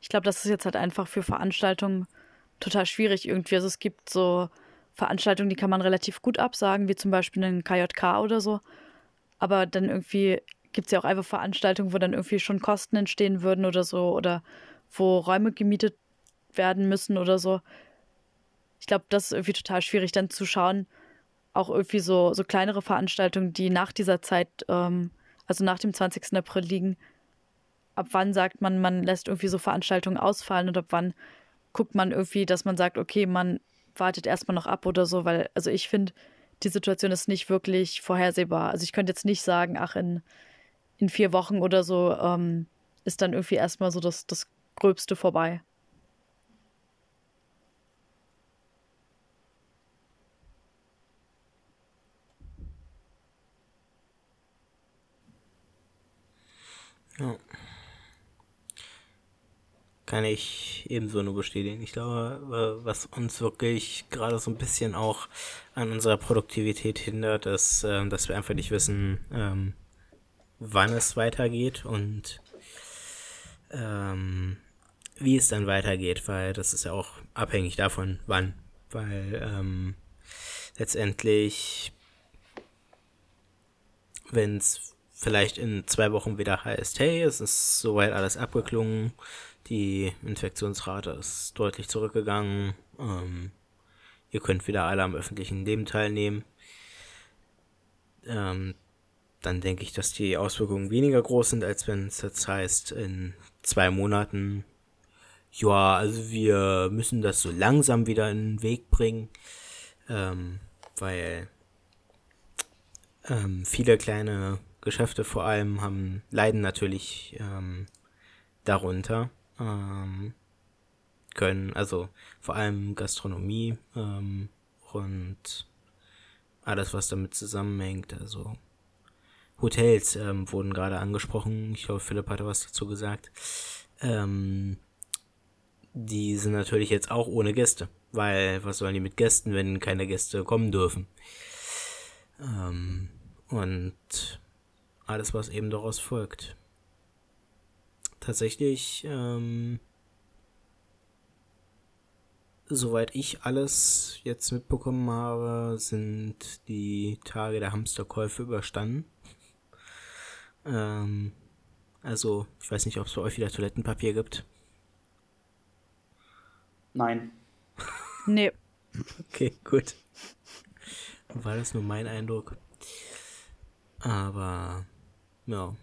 Ich glaube, das ist jetzt halt einfach für Veranstaltungen total schwierig irgendwie. Also es gibt so Veranstaltungen, die kann man relativ gut absagen, wie zum Beispiel einen KJK oder so. Aber dann irgendwie gibt es ja auch einfach Veranstaltungen, wo dann irgendwie schon Kosten entstehen würden oder so oder wo Räume gemietet werden müssen oder so ich glaube, das ist irgendwie total schwierig, dann zu schauen, auch irgendwie so, so kleinere Veranstaltungen, die nach dieser Zeit, ähm, also nach dem 20. April liegen, ab wann sagt man, man lässt irgendwie so Veranstaltungen ausfallen und ab wann guckt man irgendwie, dass man sagt, okay, man wartet erstmal noch ab oder so, weil, also ich finde, die Situation ist nicht wirklich vorhersehbar. Also ich könnte jetzt nicht sagen, ach, in, in vier Wochen oder so ähm, ist dann irgendwie erstmal so das, das Gröbste vorbei. Ja. Kann ich ebenso nur bestätigen. Ich glaube, was uns wirklich gerade so ein bisschen auch an unserer Produktivität hindert, ist, äh, dass wir einfach nicht wissen, ähm, wann es weitergeht und ähm, wie es dann weitergeht, weil das ist ja auch abhängig davon, wann. Weil ähm, letztendlich, wenn es vielleicht in zwei Wochen wieder heißt, hey, es ist soweit alles abgeklungen, die Infektionsrate ist deutlich zurückgegangen, ähm, ihr könnt wieder alle am öffentlichen Leben teilnehmen, ähm, dann denke ich, dass die Auswirkungen weniger groß sind, als wenn es jetzt heißt, in zwei Monaten, ja, also wir müssen das so langsam wieder in den Weg bringen, ähm, weil ähm, viele kleine Geschäfte vor allem haben, leiden natürlich ähm, darunter. Ähm, können, also vor allem Gastronomie ähm, und alles, was damit zusammenhängt. Also Hotels ähm, wurden gerade angesprochen. Ich glaube, Philipp hatte was dazu gesagt. Ähm, die sind natürlich jetzt auch ohne Gäste, weil was sollen die mit Gästen, wenn keine Gäste kommen dürfen? Ähm, und alles, was eben daraus folgt. Tatsächlich, ähm, soweit ich alles jetzt mitbekommen habe, sind die Tage der Hamsterkäufe überstanden. Ähm, also, ich weiß nicht, ob es bei euch wieder Toilettenpapier gibt. Nein. [laughs] Nee. Okay, gut. War das nur mein Eindruck? Aber, ja.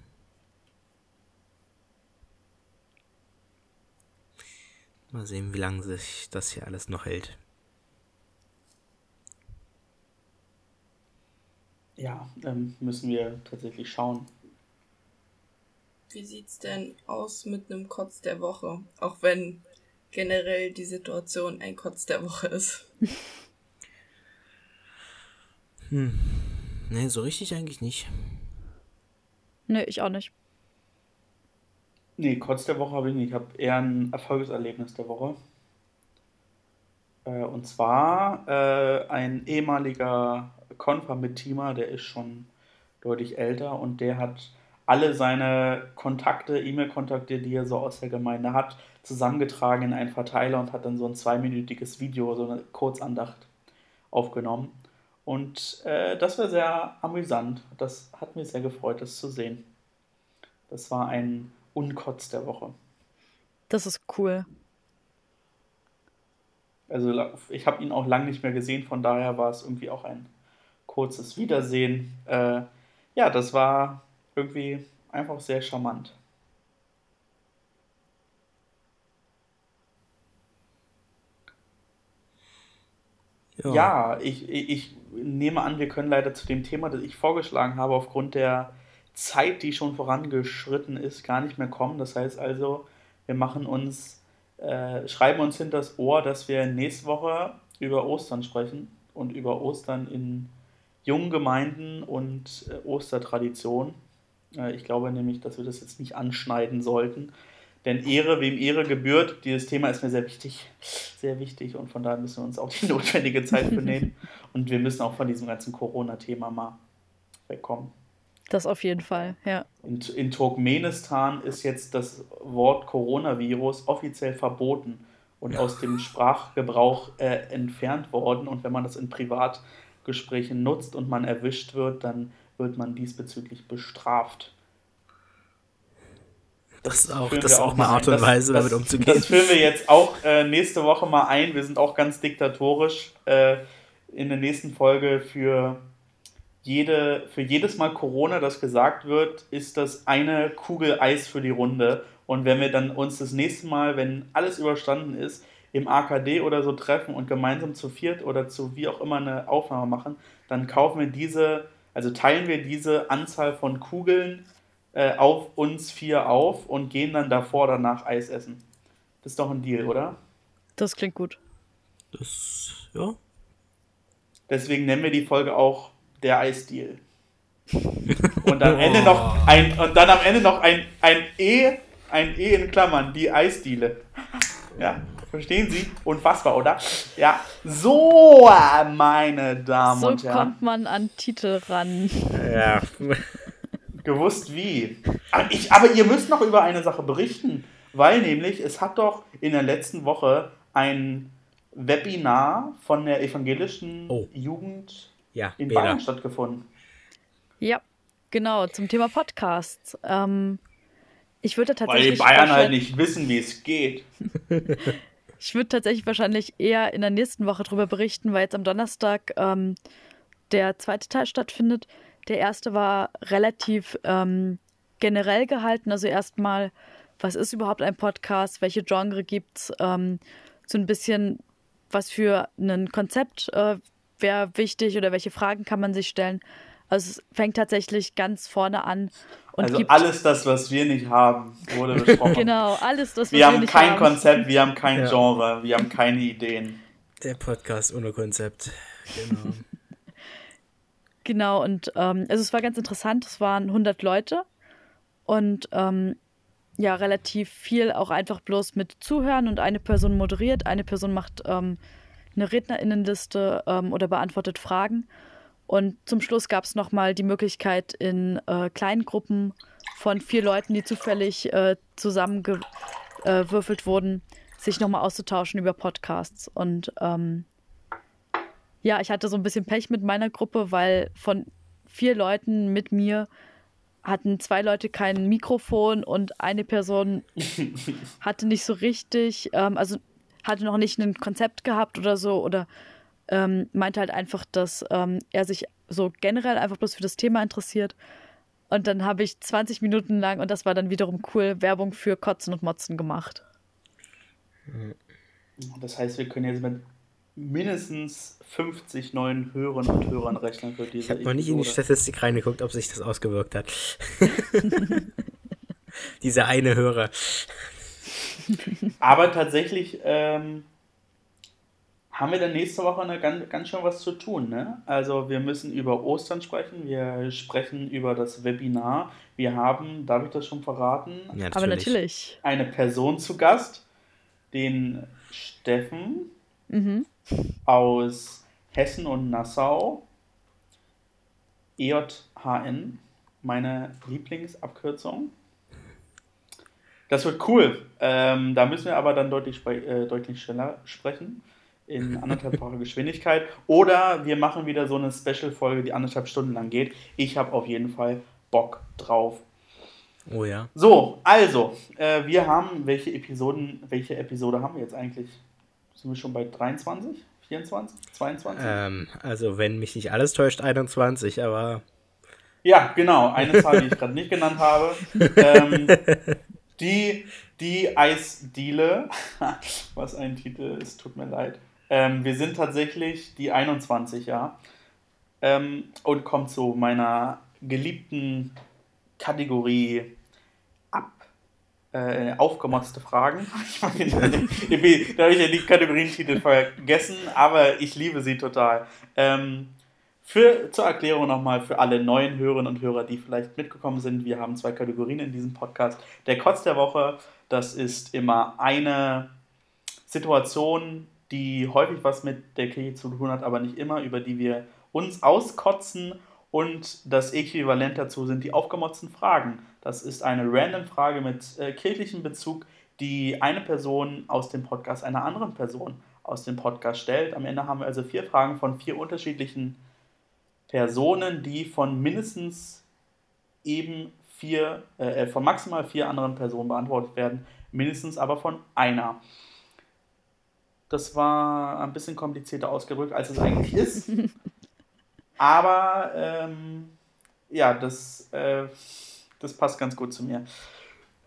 Mal sehen, wie lange sich das hier alles noch hält. Ja, ähm, müssen wir tatsächlich schauen. Wie sieht's denn aus mit einem Kotz der Woche? Auch wenn generell die Situation ein Kotz der Woche ist. Hm. Nee, so richtig eigentlich nicht. Nee, ich auch nicht. Nee, Kotz der Woche habe ich nicht. Ich habe eher ein Erfolgserlebnis der Woche. Äh, und zwar äh, ein ehemaliger Konfa-Mitteamer, der ist schon deutlich älter und der hat alle seine Kontakte, E-Mail-Kontakte, die er so aus der Gemeinde hat, zusammengetragen in einen Verteiler und hat dann so ein zweiminütiges Video, so eine Kurzandacht aufgenommen. Und äh, das war sehr amüsant. Das hat mich sehr gefreut, das zu sehen. Das war ein Unkotz der Woche. Das ist cool. Also ich habe ihn auch lange nicht mehr gesehen, von daher war es irgendwie auch ein kurzes Wiedersehen. Äh, ja, das war irgendwie einfach sehr charmant. Ja, ja ich, ich nehme an, wir können leider zu dem Thema, das ich vorgeschlagen habe, aufgrund der Zeit, die schon vorangeschritten ist, gar nicht mehr kommen. Das heißt also, wir machen uns, äh, schreiben uns hinter das Ohr, dass wir nächste Woche über Ostern sprechen und über Ostern in jungen Gemeinden und äh, Ostertradition. Äh, ich glaube nämlich, dass wir das jetzt nicht anschneiden sollten. Denn Ehre, wem Ehre gebührt, dieses Thema ist mir sehr wichtig, sehr wichtig und von daher müssen wir uns auch die [laughs] notwendige Zeit für nehmen. Und wir müssen auch von diesem ganzen Corona-Thema mal wegkommen. Das auf jeden Fall, ja. In, in Turkmenistan ist jetzt das Wort Coronavirus offiziell verboten und ja. aus dem Sprachgebrauch äh, entfernt worden. Und wenn man das in Privatgesprächen nutzt und man erwischt wird, dann wird man diesbezüglich bestraft. Das, ist auch, das ist auch eine Art und Weise, das, damit umzugehen. Das führen wir jetzt auch äh, nächste Woche mal ein. Wir sind auch ganz diktatorisch äh, in der nächsten Folge für jede, für jedes Mal Corona, das gesagt wird, ist das eine Kugel Eis für die Runde. Und wenn wir dann uns das nächste Mal, wenn alles überstanden ist, im AKD oder so treffen und gemeinsam zu viert oder zu wie auch immer eine Aufnahme machen, dann kaufen wir diese also teilen wir diese Anzahl von Kugeln äh, auf uns vier auf und gehen dann davor danach Eis essen. Das ist doch ein Deal, oder? Das klingt gut. Das, ja. Deswegen nennen wir die Folge auch der Eisdeal. [laughs] Und am Ende noch ein und dann am Ende noch ein, ein E, ein E in Klammern, die Eisdiele. Ja, verstehen Sie? Unfassbar, oder? Ja, so, meine Damen So und Herren. kommt man an Titel ran. Ja. Gewusst wie. Aber, ich, aber ihr müsst noch über eine Sache berichten, weil nämlich es hat doch in der letzten Woche ein Webinar von der evangelischen Oh. Jugend Ja, in. Bayern stattgefunden. Ja, genau, zum Thema Podcasts. Ähm, ich würde Weil die tatsächlich. Bayern halt wahrscheinlich- nicht wissen, wie es geht. [laughs] Ich würde tatsächlich wahrscheinlich eher in der nächsten Woche darüber berichten, weil jetzt am Donnerstag ähm, der zweite Teil stattfindet. Der erste war relativ ähm, generell gehalten, also erstmal, was ist überhaupt ein Podcast, welche Genre gibt's, ähm, so ein bisschen, was für ein Konzept äh, wäre wichtig oder welche Fragen kann man sich stellen. Also es fängt tatsächlich ganz vorne an und also gibt alles das, was wir nicht haben, wurde besprochen. [laughs] genau alles das, was Wir haben nicht kein haben. Konzept, wir haben kein Ja. Genre, wir haben keine Ideen. Der Podcast ohne Konzept. Genau. [laughs] Genau, und ähm, also es war ganz interessant, es waren 100 Leute und ähm, ja, relativ viel auch einfach bloß mit Zuhören und eine Person moderiert, eine Person macht ähm, eine Rednerinnenliste ähm, oder beantwortet Fragen. Und zum Schluss gab es nochmal die Möglichkeit, in äh, kleinen Gruppen von vier Leuten, die zufällig äh, zusammengewürfelt wurden, sich nochmal auszutauschen über Podcasts. Und ähm, ja, ich hatte so ein bisschen Pech mit meiner Gruppe, weil von vier Leuten mit mir hatten zwei Leute kein Mikrofon und eine Person [laughs] hatte nicht so richtig, ähm, also hatte noch nicht ein Konzept gehabt oder so oder ähm, meinte halt einfach, dass ähm, er sich so generell einfach bloß für das Thema interessiert. Und dann habe ich 20 Minuten lang, und das war dann wiederum cool, Werbung für Kotzen und Motzen gemacht. Das heißt, wir können jetzt mit mindestens 50 neuen Hörern und Hörern rechnen für diese Ich habe noch nicht in die. Statistik reingeguckt, ob sich das ausgewirkt hat. [laughs] Dieser eine Hörer. Aber tatsächlich ähm, haben wir dann nächste Woche eine ganz, ganz schön was zu tun. Ne? Also wir müssen über Ostern sprechen, wir sprechen über das Webinar. Wir haben, darf ich das schon verraten, Ja, Aber natürlich. eine Person zu Gast, den Steffen Mhm. Aus Hessen und Nassau, EJHN, meine Lieblingsabkürzung. Das wird cool. Ähm, da müssen wir aber dann deutlich, äh, deutlich schneller sprechen, in anderthalbfacher [laughs] Geschwindigkeit. Oder wir machen wieder so eine Special-Folge, die anderthalb Stunden lang geht. Ich habe auf jeden Fall Bock drauf. Oh ja. So, also, äh, wir haben, welche Episoden, welche Episode haben wir jetzt eigentlich? Sind wir schon bei 23, 24, 22? Ähm, also, wenn mich nicht alles täuscht, 21, aber Ja, genau, eine Zahl, die ich gerade nicht genannt habe. Ähm, die, die Eisdiele, [laughs] was ein Titel ist, tut mir leid. Ähm, wir sind tatsächlich die 21, ja. Ähm, und kommt zu meiner geliebten Kategorie. Äh, aufgemotzte Fragen. [laughs] Ich ich- da habe ich ja die Kategorientitel vergessen, aber ich liebe sie total. Ähm, für, zur Erklärung nochmal für alle neuen Hörerinnen und Hörer, die vielleicht mitgekommen sind, wir haben zwei Kategorien in diesem Podcast. Der Kotz der Woche, das ist immer eine Situation, die häufig was mit der Kirche zu tun hat, aber nicht immer, über die wir uns auskotzen. Und das Äquivalent dazu sind die aufgemotzten Fragen. Das ist eine random Frage mit äh, kirchlichem Bezug, die eine Person aus dem Podcast einer anderen Person aus dem Podcast stellt. Am Ende haben wir also vier Fragen von vier unterschiedlichen Personen, die von mindestens eben vier, äh, von maximal vier anderen Personen beantwortet werden, mindestens aber von einer. Das war ein bisschen komplizierter ausgedrückt, als es eigentlich ist. [laughs] Aber ähm, ja, das, äh, das passt ganz gut zu mir.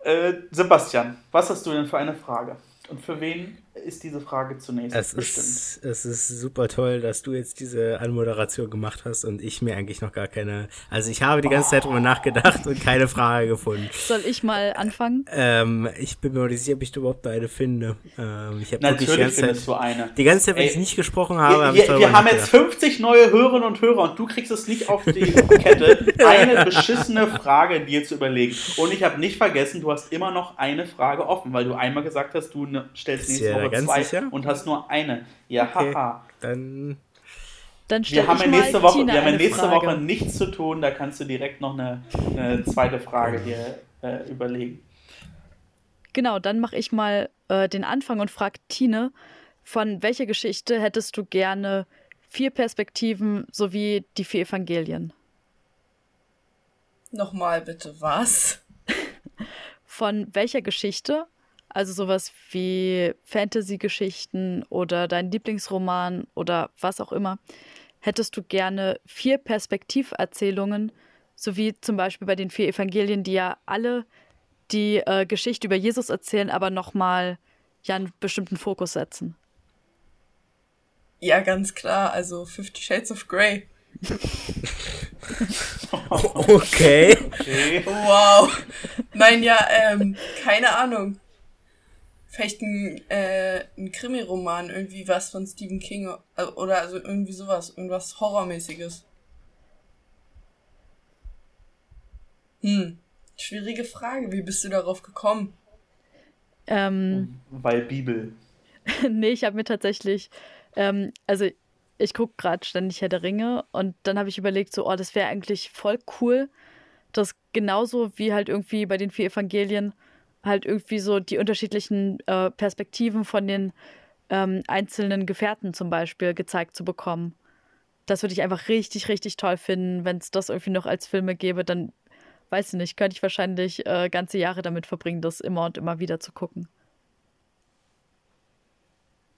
Äh, Sebastian, was hast du denn für eine Frage? Und für wen ist diese Frage zunächst es bestimmt? Ist, es ist super toll, dass du jetzt diese Anmoderation gemacht hast und ich mir eigentlich noch gar keine. Also ich habe die ganze Zeit drüber nachgedacht und keine Frage gefunden. Soll ich mal anfangen? Ähm, ich bin mir nicht sicher, ob ich überhaupt eine finde. Ähm, ich hab Natürlich die ganze findest Zeit, du eine. Die ganze Zeit, wenn Ey, ich nicht gesprochen habe, wir, habe wir, wir haben jetzt 50 neue Hörerinnen und Hörer und du kriegst es nicht auf die Kette, eine beschissene Frage dir zu überlegen. Und ich habe nicht vergessen, du hast immer noch eine Frage offen, weil du einmal gesagt hast, du ne, stellst nächste Woche ganz zwei sicher? und hast nur eine. Ja, okay, haha. Dann. Dann wir haben, ja nächste, Woche, wir haben nächste Woche nichts zu tun, da kannst du direkt noch eine, eine zweite Frage dir äh, überlegen. Genau, dann mache ich mal äh, den Anfang und frage Tine, von welcher Geschichte hättest du gerne vier Perspektiven sowie die vier Evangelien? Nochmal bitte, was? von welcher Geschichte also sowas wie Fantasy-Geschichten oder dein Lieblingsroman oder was auch immer. Hättest du gerne vier Perspektiverzählungen, so wie zum Beispiel bei den vier Evangelien, die ja alle die äh, Geschichte über Jesus erzählen, aber nochmal ja einen bestimmten Fokus setzen? Ja, ganz klar. Also Fifty Shades of Grey. okay. [laughs] okay. Wow. Nein, ja, ähm, keine Ahnung vielleicht ein, äh, ein Krimi-Roman, irgendwie was von Stephen King äh, oder also irgendwie sowas, irgendwas Horrormäßiges. Hm, schwierige Frage. Wie bist du darauf gekommen? Ähm, Weil Bibel. [laughs] nee, ich habe mir tatsächlich, ähm, also ich gucke gerade ständig Herr der Ringe und dann habe ich überlegt, so, oh, das wäre eigentlich voll cool, das genauso wie halt irgendwie bei den vier Evangelien halt irgendwie so die unterschiedlichen äh, Perspektiven von den ähm, einzelnen Gefährten zum Beispiel gezeigt zu bekommen. Das würde ich einfach richtig, richtig toll finden, wenn es das irgendwie noch als Filme gäbe, dann weiß ich nicht, könnte ich wahrscheinlich äh, ganze Jahre damit verbringen, das immer und immer wieder zu gucken.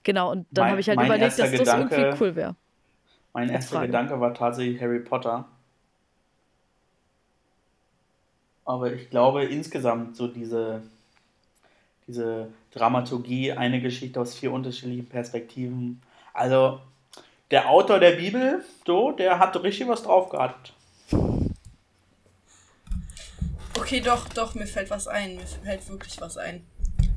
Genau, und dann habe ich halt überlegt, dass Gedanke, das irgendwie cool wäre. Mein erster Frage. Gedanke war tatsächlich Harry Potter. Aber ich glaube insgesamt so diese, diese Dramaturgie, eine Geschichte aus vier unterschiedlichen Perspektiven. Also der Autor der Bibel, so, der hat richtig was drauf gehabt. Okay, doch, doch, mir fällt was ein. Mir fällt wirklich was ein.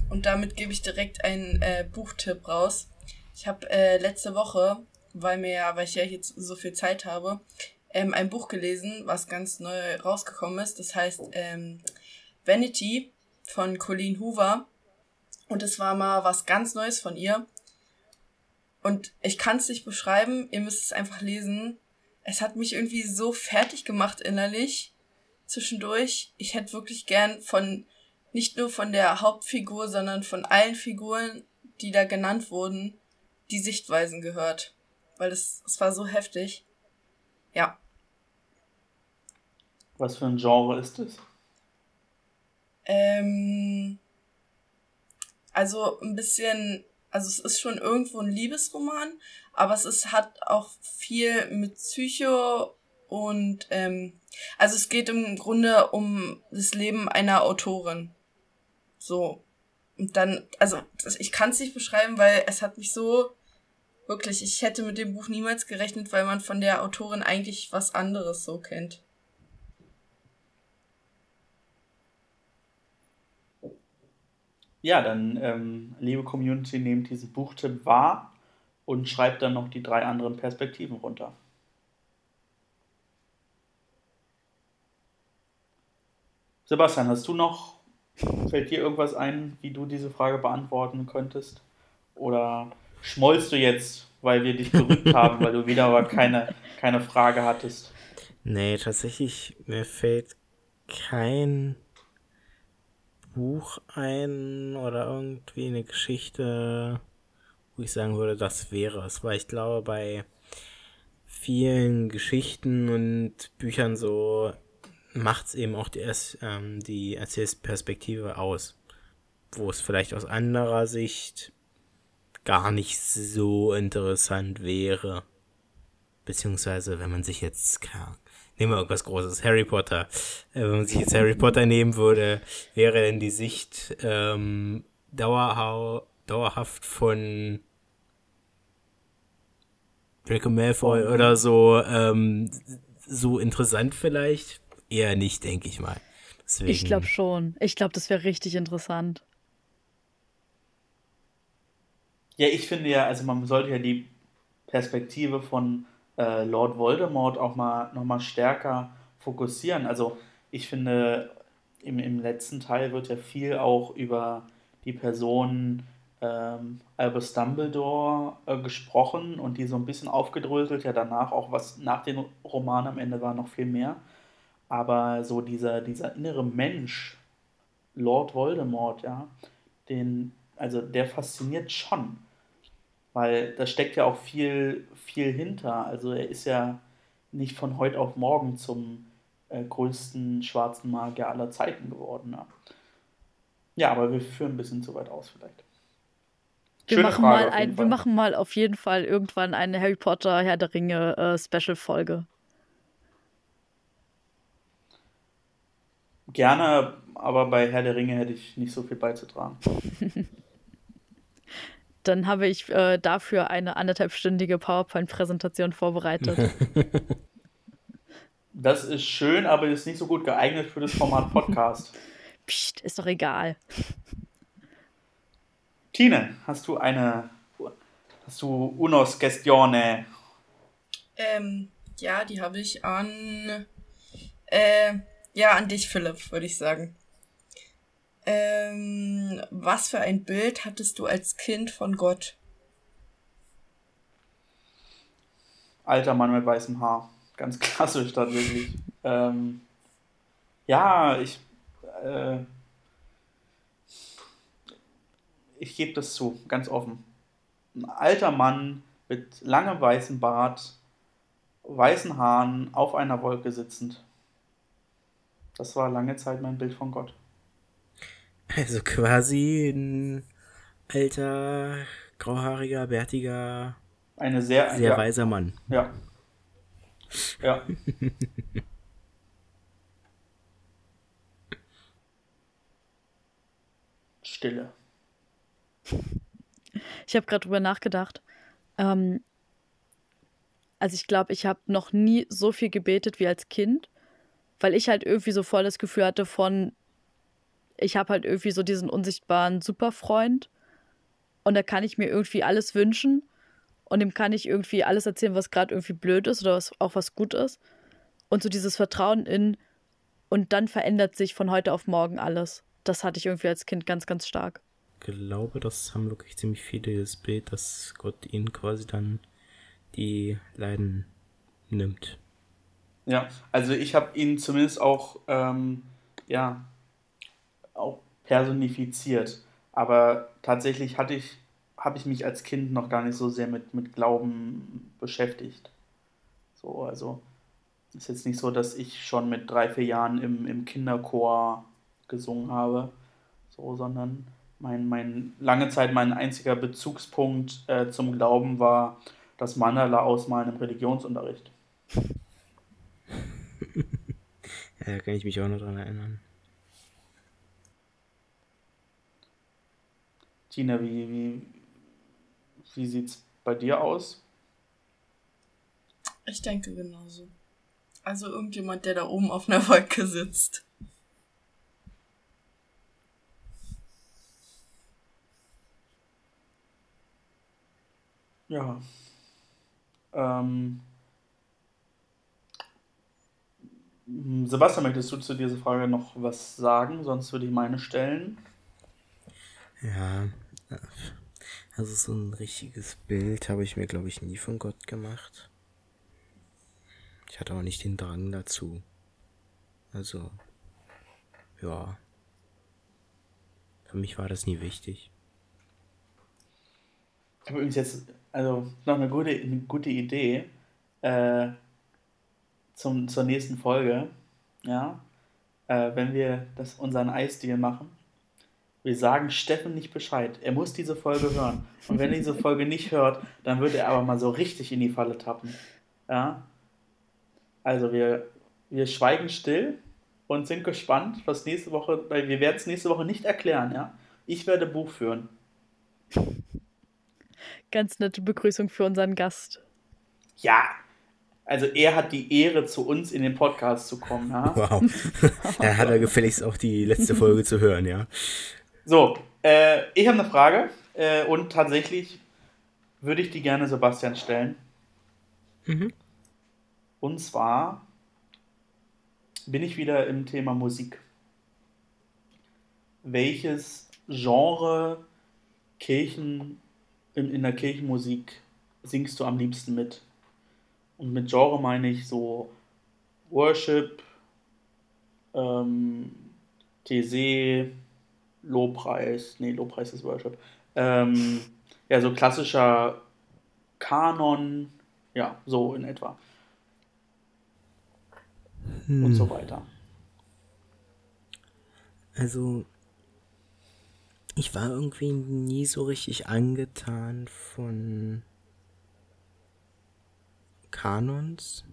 Und damit gebe ich direkt einen äh, Buchtipp raus. Ich habe äh, letzte Woche, weil mir ja, weil ich ja jetzt so viel Zeit habe, ähm, ein Buch gelesen, was ganz neu rausgekommen ist. Das heißt ähm, Vanity von Colleen Hoover. Und es war mal was ganz Neues von ihr. Und ich kann es nicht beschreiben, ihr müsst es einfach lesen. Es hat mich irgendwie so fertig gemacht innerlich zwischendurch. Ich hätte wirklich gern von, nicht nur von der Hauptfigur, sondern von allen Figuren, die da genannt wurden, die Sichtweisen gehört. Weil es, es war so heftig. Ja. Was für ein Genre ist es? Ähm, also ein bisschen, also es ist schon irgendwo ein Liebesroman, aber es ist, hat auch viel mit Psycho und ähm, also es geht im Grunde um das Leben einer Autorin. So. Und dann, also ich kann es nicht beschreiben, weil es hat mich so wirklich, ich hätte mit dem Buch niemals gerechnet, weil man von der Autorin eigentlich was anderes so kennt. Ja, dann, ähm, liebe Community, nehmt diesen Buchtipp wahr und schreibt dann noch die drei anderen Perspektiven runter. Sebastian, hast du noch, fällt dir irgendwas ein, wie du diese Frage beantworten könntest? Oder schmollst du jetzt, weil wir dich gerückt haben, weil du wieder aber keine, keine Frage hattest? Nee, tatsächlich, mir fällt kein Buch ein oder irgendwie eine Geschichte, wo ich sagen würde, das wäre es. Weil ich glaube, bei vielen Geschichten und Büchern so macht es eben auch die, ähm, die Erzählperspektive aus. Wo es vielleicht aus anderer Sicht gar nicht so interessant wäre. Beziehungsweise, wenn man sich jetzt, nehmen wir irgendwas Großes, Harry Potter. Äh, wenn man sich jetzt Harry Potter nehmen würde, wäre denn die Sicht ähm, dauerhau dauerhaft von Draco Malfoy oh. oder so ähm, so interessant vielleicht? Eher nicht, denke ich mal. Deswegen. Ich glaube schon. Ich glaube, das wäre richtig interessant. Ja, ich finde ja, also man sollte ja die Perspektive von äh, Lord Voldemort auch mal nochmal stärker fokussieren. Also ich finde, im, im letzten Teil wird ja viel auch über die Person ähm, Albus Dumbledore äh, gesprochen und die so ein bisschen aufgedröselt. Ja, danach auch was nach den Romanen am Ende war noch viel mehr. Aber so dieser, dieser innere Mensch, Lord Voldemort, ja, den, also der fasziniert schon. Weil da steckt ja auch viel, viel hinter. Also er ist ja nicht von heute auf morgen zum äh, größten schwarzen Magier aller Zeiten geworden. Ja. ja, aber wir führen ein bisschen zu weit aus vielleicht. Wir machen, mal ein, wir machen mal auf jeden Fall irgendwann eine Harry Potter Herr der Ringe äh, Special-Folge. Gerne, aber bei Herr der Ringe hätte ich nicht so viel beizutragen. [laughs] Dann habe ich äh, dafür eine anderthalbstündige PowerPoint-Präsentation vorbereitet. [laughs] Das ist schön, aber ist nicht so gut geeignet für das Format [laughs] Podcast. Psst, ist doch egal. Tine, hast du eine, hast du unos questione? Ähm, ja, die habe ich an, äh, ja, an dich, Philipp, würde ich sagen. Ähm, was für ein Bild hattest du als Kind von Gott? Alter Mann mit weißem Haar. Ganz [laughs] klassisch tatsächlich. ähm, ja, ich, äh, ich gebe das zu, ganz offen. Ein alter Mann mit langem weißem Bart, weißen Haaren, auf einer Wolke sitzend. Das war lange Zeit mein Bild von Gott. Also quasi ein alter, grauhaariger, bärtiger, eine sehr, sehr ja. weiser Mann. Ja. Ja. [laughs] Stille. Ich habe gerade drüber nachgedacht. Ähm, also ich glaube, ich habe noch nie so viel gebetet wie als Kind, weil ich halt irgendwie so voll das Gefühl hatte von, ich habe halt irgendwie so diesen unsichtbaren Superfreund und da kann ich mir irgendwie alles wünschen und dem kann ich irgendwie alles erzählen, was gerade irgendwie blöd ist oder was, auch was gut ist. Und so dieses Vertrauen in und dann verändert sich von heute auf morgen alles. Das hatte ich irgendwie als Kind ganz, ganz stark glaube, das haben wirklich ziemlich viele das Bild, dass Gott ihnen quasi dann die Leiden nimmt. Ja, also ich habe ihn zumindest auch, ähm, ja, auch personifiziert. Aber tatsächlich hatte ich, habe ich mich als Kind noch gar nicht so sehr mit, mit Glauben beschäftigt. So, also ist jetzt nicht so, dass ich schon mit drei, vier Jahren im, im Kinderchor gesungen habe. So, sondern mein, mein, lange Zeit mein einziger Bezugspunkt äh, zum Glauben war das Mandala ausmalen im Religionsunterricht. [laughs] ja, da kann ich mich auch noch dran erinnern. Tina, wie, wie, wie sieht's bei dir aus? Ich denke genauso. Also irgendjemand, der da oben auf einer Wolke sitzt. Ja. Ähm, Sebastian, möchtest du zu dieser Frage noch was sagen? Sonst würde ich meine stellen. Ja, also so ein richtiges Bild habe ich mir, glaube ich, nie von Gott gemacht. Ich hatte auch nicht den Drang dazu. Also, ja. Für mich war das nie wichtig. Übrigens jetzt also noch eine gute, eine gute Idee äh, zum, zur nächsten Folge. Ja, äh, wenn wir das, unseren Eisdeal machen. Wir sagen Steffen nicht Bescheid. Er muss diese Folge hören. Und wenn er diese Folge nicht hört, dann wird er aber mal so richtig in die Falle tappen. Ja. Also wir, wir schweigen still und sind gespannt, was nächste Woche, weil wir werden es nächste Woche nicht erklären, ja. Ich werde Buch führen. Ganz nette Begrüßung für unseren Gast. Ja, also er hat die Ehre, zu uns in den Podcast zu kommen. Ja? Wow. [laughs] Dann hat er gefälligst auch die letzte Folge zu hören, ja. So, äh, ich habe eine Frage äh, und tatsächlich würde ich die gerne Sebastian stellen. Mhm. Und zwar bin ich wieder im Thema Musik. Welches Genre Kirchen in, in der Kirchenmusik singst du am liebsten mit? Und mit Genre meine ich so Worship, ähm, TC, Lobpreis, nee, Lobpreis ist Worship. Ähm, ja, so klassischer Kanon, ja, so in etwa. Hm. Und so weiter. Also, ich war irgendwie nie so richtig angetan von Kanons.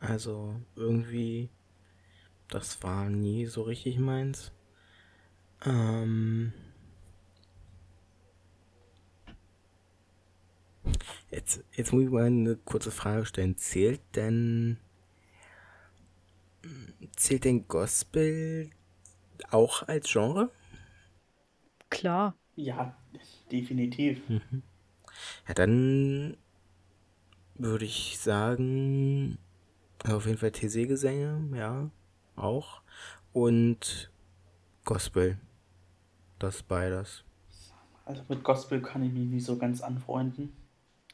Also, irgendwie, das war nie so richtig meins. Ähm, jetzt, jetzt muss ich mal eine kurze Frage stellen. Zählt denn Zählt denn Gospel auch als Genre? Klar. Ja, definitiv. Ja, dann würde ich sagen, also auf jeden Fall TC-Gesänge, ja, auch. Und Gospel. Das beides. Also mit Gospel kann ich mich nicht so ganz anfreunden.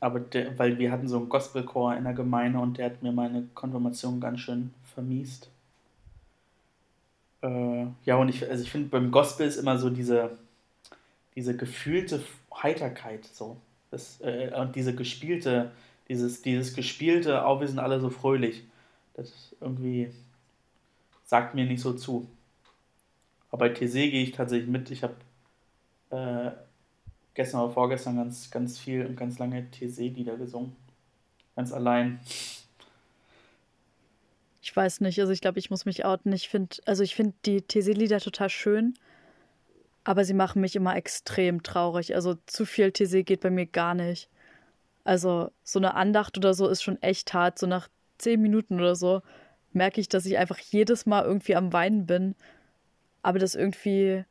Aber der, weil wir hatten so einen Gospelchor in der Gemeinde und der hat mir meine Konfirmation ganz schön vermiest. Äh, ja, und ich, also ich finde, beim Gospel ist immer so diese, diese gefühlte Heiterkeit so. Das, äh, und diese gespielte, dieses, dieses gespielte, auch wir sind alle so fröhlich. Das irgendwie sagt mir nicht so zu. Aber bei TC gehe ich tatsächlich mit. Ich habe äh, gestern oder vorgestern ganz, ganz viel und ganz lange TC-Lieder gesungen. Ganz allein. Ich weiß nicht, also ich glaube, ich muss mich outen. Ich finde, also ich finde die TC-Lieder total schön, aber sie machen mich immer extrem traurig. Also zu viel TC geht bei mir gar nicht. Also so eine Andacht oder so ist schon echt hart. So nach zehn Minuten oder so merke ich, dass ich einfach jedes Mal irgendwie am Weinen bin. Aber das irgendwie,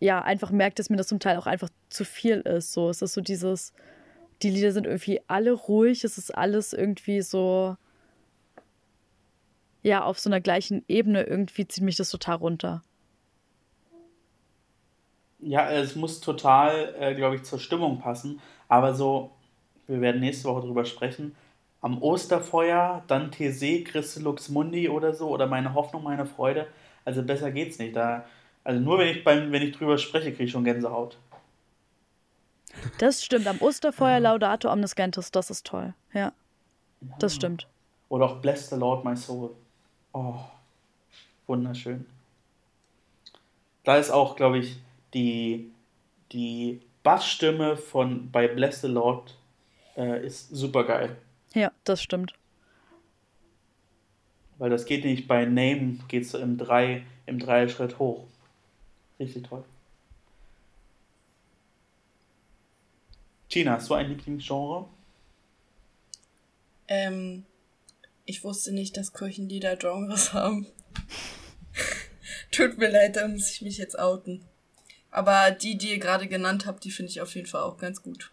ja, einfach merkt, dass mir das zum Teil auch einfach zu viel ist. So, es ist so dieses, die Lieder sind irgendwie alle ruhig, es ist alles irgendwie so, ja, auf so einer gleichen Ebene. Irgendwie zieht mich das total runter. Ja, es muss total, äh, glaube ich, zur Stimmung passen. Aber so, wir werden nächste Woche drüber sprechen. Am Osterfeuer, dann TC, Christe Lux Mundi oder so, oder meine Hoffnung, meine Freude. Also besser geht's nicht. Da, also nur wenn ich beim, wenn ich drüber spreche, kriege ich schon Gänsehaut. Das stimmt. Am Osterfeuer Laudato Omnis Gentis, das ist toll. Ja, das stimmt. Oder auch Bless the Lord my soul. Oh, wunderschön. Da ist auch, glaube ich, die, die Bassstimme von bei Bless the Lord äh, ist super geil. Ja, das stimmt. Weil das geht nicht bei Name, geht so im drei im Dreischritt hoch. Richtig toll. Gina, hast du ein Lieblingsgenre? Ähm, ich wusste nicht, dass Kirchenlieder Genres haben. [laughs] Tut mir leid, da muss ich mich jetzt outen. Aber die, die ihr gerade genannt habt, die finde ich auf jeden Fall auch ganz gut.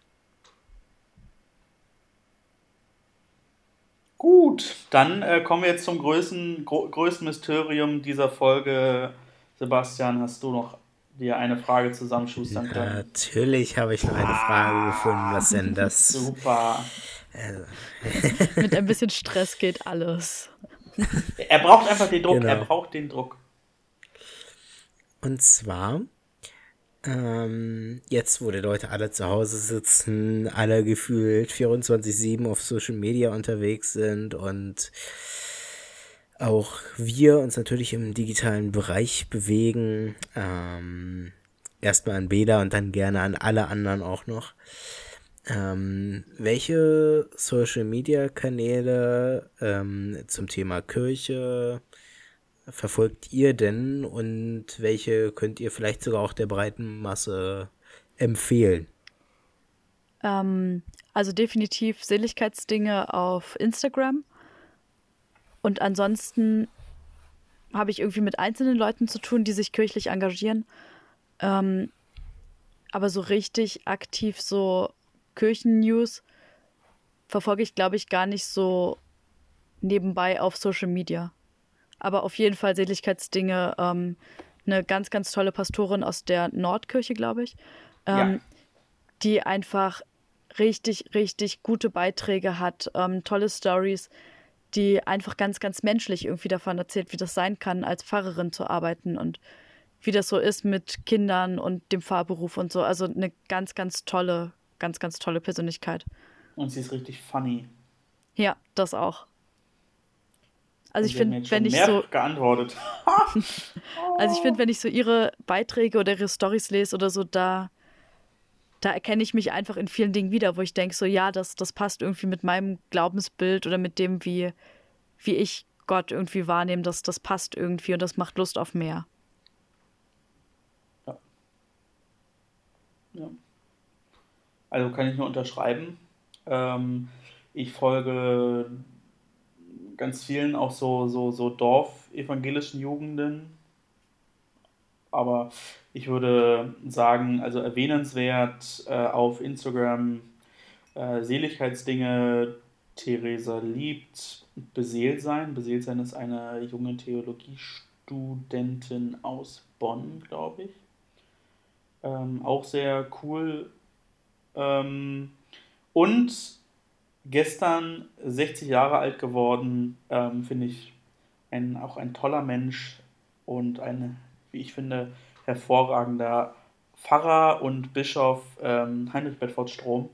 Gut, dann äh, kommen wir jetzt zum größten, größten Mysterium dieser Folge. Sebastian, hast du noch dir eine Frage zusammenschustern können? Natürlich habe ich noch eine Frage gefunden. Was denn das? [laughs] Super. Mit ein bisschen Stress geht alles. Er braucht einfach den Druck, Genau. er braucht den Druck. Und zwar, ähm, jetzt, wo die Leute alle zu Hause sitzen, alle gefühlt 24-7 auf Social Media unterwegs sind und auch wir uns natürlich im digitalen Bereich bewegen, ähm, erstmal an Beda und dann gerne an alle anderen auch noch. Ähm, welche Social Media Kanäle ähm, zum Thema Kirche, verfolgt ihr denn und welche könnt ihr vielleicht sogar auch der breiten Masse empfehlen? Ähm, also definitiv Seligkeitsdinge auf Instagram. Und ansonsten habe ich irgendwie mit einzelnen Leuten zu tun, die sich kirchlich engagieren. Ähm, aber so richtig aktiv so Kirchennews verfolge ich, glaube ich, gar nicht so nebenbei auf Social Media. Aber auf jeden Fall Seligkeitsdinge. Ähm, eine ganz, ganz tolle Pastorin aus der Nordkirche, glaube ich, ähm, ja. die einfach richtig, richtig gute Beiträge hat, ähm, tolle Stories, die einfach ganz, ganz menschlich irgendwie davon erzählt, wie das sein kann, als Pfarrerin zu arbeiten und wie das so ist mit Kindern und dem Fahrberuf und so. Also eine ganz, ganz tolle, ganz, ganz tolle Persönlichkeit. Und sie ist richtig funny. Ja, das auch. [laughs] Also ich finde, wenn ich so geantwortet. also ich finde, wenn ich so ihre Beiträge oder ihre Stories lese oder so, da da erkenne ich mich einfach in vielen Dingen wieder, wo ich denke, so ja, das, das passt irgendwie mit meinem Glaubensbild oder mit dem, wie, wie ich Gott irgendwie wahrnehme, das, das passt irgendwie und das macht Lust auf mehr. Ja. ja. Also kann ich nur unterschreiben. Ähm, ich folge ganz vielen auch so, so, so Dorf-evangelischen Jugenden. Aber ich würde sagen, also erwähnenswert äh, auf Instagram äh, Seligkeitsdinge, Theresa liebt Beseelt sein. Beseelt sein ist eine junge Theologiestudentin aus Bonn, glaube ich. Ähm, auch sehr cool. Ähm, und gestern 60 Jahre alt geworden, ähm, finde ich ein, auch ein toller Mensch und ein, wie ich finde, hervorragender Pfarrer und Bischof ähm, Heinrich Bedford Strom.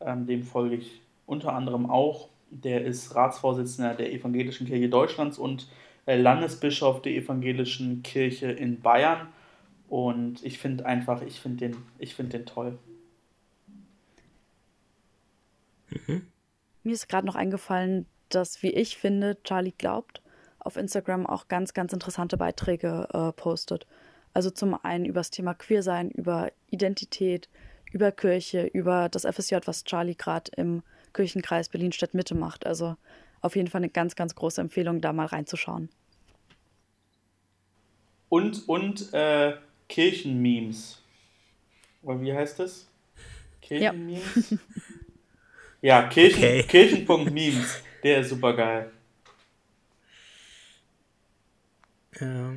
Ähm, dem folge ich unter anderem auch. Der ist Ratsvorsitzender der Evangelischen Kirche Deutschlands und äh, Landesbischof der Evangelischen Kirche in Bayern. Und ich finde einfach, ich finde den, find den toll. Mhm. Mir ist gerade noch eingefallen, dass, wie ich finde, Charlie glaubt, auf Instagram auch ganz, ganz interessante Beiträge äh, postet. Also zum einen über das Thema Queersein, über Identität, über Kirche, über das FSJ, was Charlie gerade im Kirchenkreis Berlin-Stadt-Mitte macht. Also auf jeden Fall eine ganz, ganz große Empfehlung, da mal reinzuschauen. Und, und äh, Kirchenmemes. Oder wie heißt das? Kirchenmemes? Ja, [laughs] ja Kirchen, okay. [laughs] Kirchen.memes. Der ist super geil. Ja.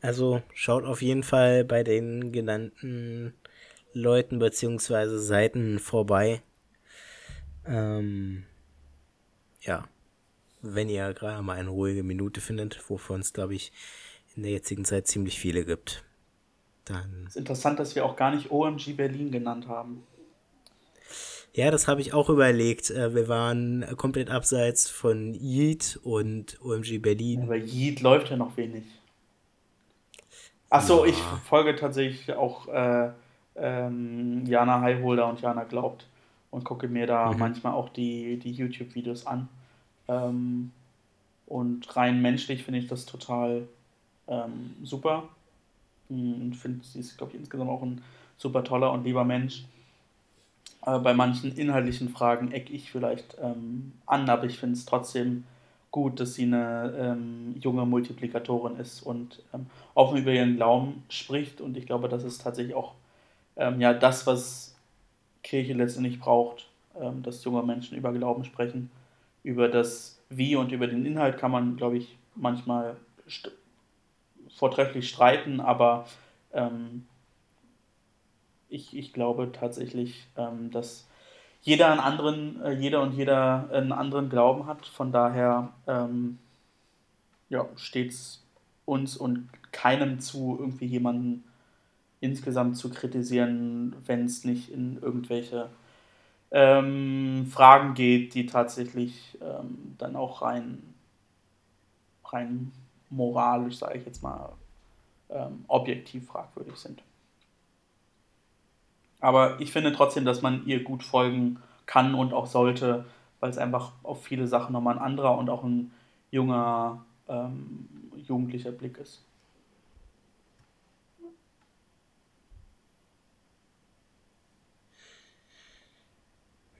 Also schaut auf jeden Fall bei den genannten Leuten bzw. Seiten vorbei. Ähm, ja, wenn ihr gerade mal eine ruhige Minute findet, wovon es, glaube ich, in der jetzigen Zeit ziemlich viele gibt. Dann. Es ist interessant, dass wir auch gar nicht OMG Berlin genannt haben. Ja, das habe ich auch überlegt. Äh, wir waren komplett abseits von Yeet und OMG Berlin. Aber Yeet läuft ja noch wenig. Achso, ja. ich folge tatsächlich auch äh, ähm, Jana Highholder und Jana Glaubt und gucke mir da mhm. manchmal auch die, die YouTube-Videos an. Ähm, und rein menschlich finde ich das total ähm, super. Und finde, sie ist, glaube ich, insgesamt auch ein super toller und lieber Mensch. Äh, bei manchen inhaltlichen Fragen eck ich vielleicht ähm, an, aber ich finde es trotzdem gut, dass sie eine ähm, junge Multiplikatorin ist und ähm, offen über ihren Glauben spricht. Und ich glaube, das ist tatsächlich auch ähm, ja, das, was Kirche letztendlich braucht, ähm, dass junge Menschen über Glauben sprechen. Über das Wie und über den Inhalt kann man, glaube ich, manchmal vortrefflich streiten, aber ähm, ich, ich glaube tatsächlich, ähm, dass jeder einen anderen, äh, jeder und jeder einen anderen Glauben hat. Von daher ähm, ja, steht es uns und keinem zu, irgendwie jemanden insgesamt zu kritisieren, wenn es nicht in irgendwelche ähm, Fragen geht, die tatsächlich ähm, dann auch rein, rein moralisch, sage ich jetzt mal, ähm, objektiv fragwürdig sind. Aber ich finde trotzdem, dass man ihr gut folgen kann und auch sollte, weil es einfach auf viele Sachen nochmal ein anderer und auch ein junger, ähm, jugendlicher Blick ist.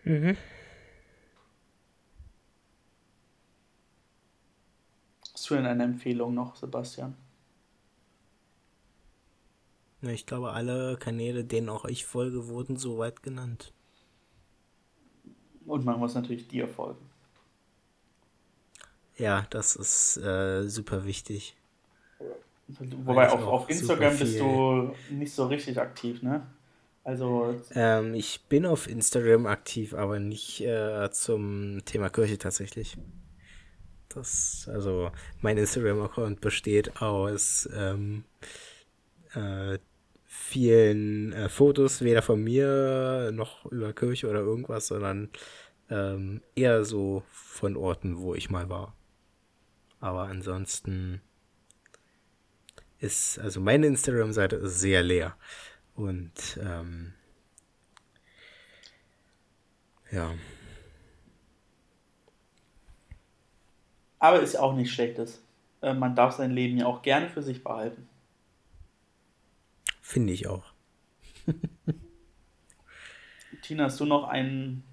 Mhm. Du denn eine Empfehlung noch, Sebastian? Ich glaube, alle Kanäle, denen auch ich folge, wurden soweit genannt. Und man muss natürlich dir folgen. Ja, das ist äh, super wichtig. Wobei auf, auf Instagram bist du nicht so richtig aktiv, ne? Also. Ähm, ich bin auf Instagram aktiv, aber nicht äh, zum Thema Kirche tatsächlich. Das, also, mein Instagram-Account besteht aus ähm, äh, vielen äh, Fotos, weder von mir noch über Kirche oder irgendwas, sondern ähm, eher so von Orten, wo ich mal war. Aber ansonsten ist, also meine Instagram-Seite ist sehr leer. Und ähm, ja. Aber ist auch nicht schlechtes. Äh, man darf sein Leben ja auch gerne für sich behalten. Finde ich auch. [laughs] Tina, hast du noch einen,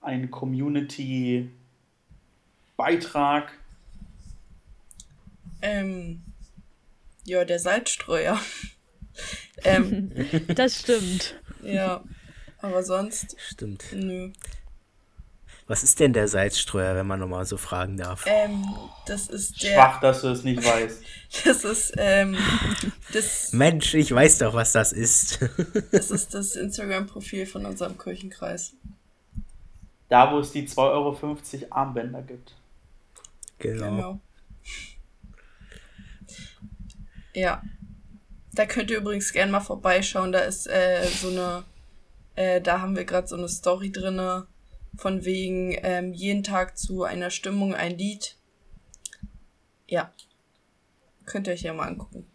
einen Community-Beitrag? Ähm, ja, der Salzstreuer. [laughs] ähm, das stimmt. Ja, aber sonst. Stimmt. Nö. Was ist denn der Salzstreuer, wenn man nochmal so fragen darf? Ähm, das ist der. Schwach, dass du es nicht [laughs] weißt. Das ist, ähm, das. Mensch, ich weiß doch, was das ist. [laughs] das ist das Instagram-Profil von unserem Kirchenkreis. Da, wo es die 2,50 Euro Armbänder gibt. Genau. genau. Ja. Da könnt ihr übrigens gerne mal vorbeischauen. Da ist äh, so eine. Äh, da haben wir gerade so eine Story drinne von wegen ähm, jeden Tag zu einer Stimmung ein Lied. Ja. Könnt ihr euch ja mal angucken.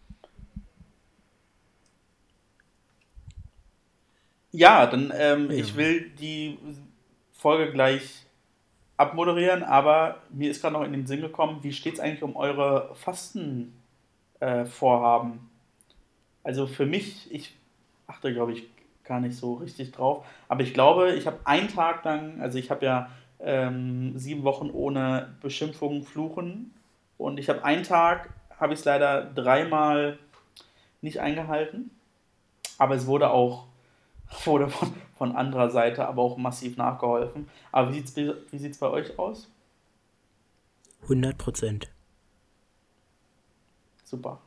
Ja, dann ähm, ja. ich will die Folge gleich abmoderieren, aber mir ist gerade noch in den Sinn gekommen, wie steht es eigentlich um eure Fastenvorhaben? Äh, also für mich, ich achte, glaube ich, gar nicht so richtig drauf. Aber ich glaube, ich habe einen Tag lang, also ich habe ja ähm, sieben Wochen ohne Beschimpfungen, Fluchen. Und ich habe einen Tag, habe ich es leider dreimal nicht eingehalten. Aber es wurde auch [laughs] wurde von, von anderer Seite aber auch massiv nachgeholfen. Aber wie sieht es wie sieht's bei euch aus? 100 Prozent. Super.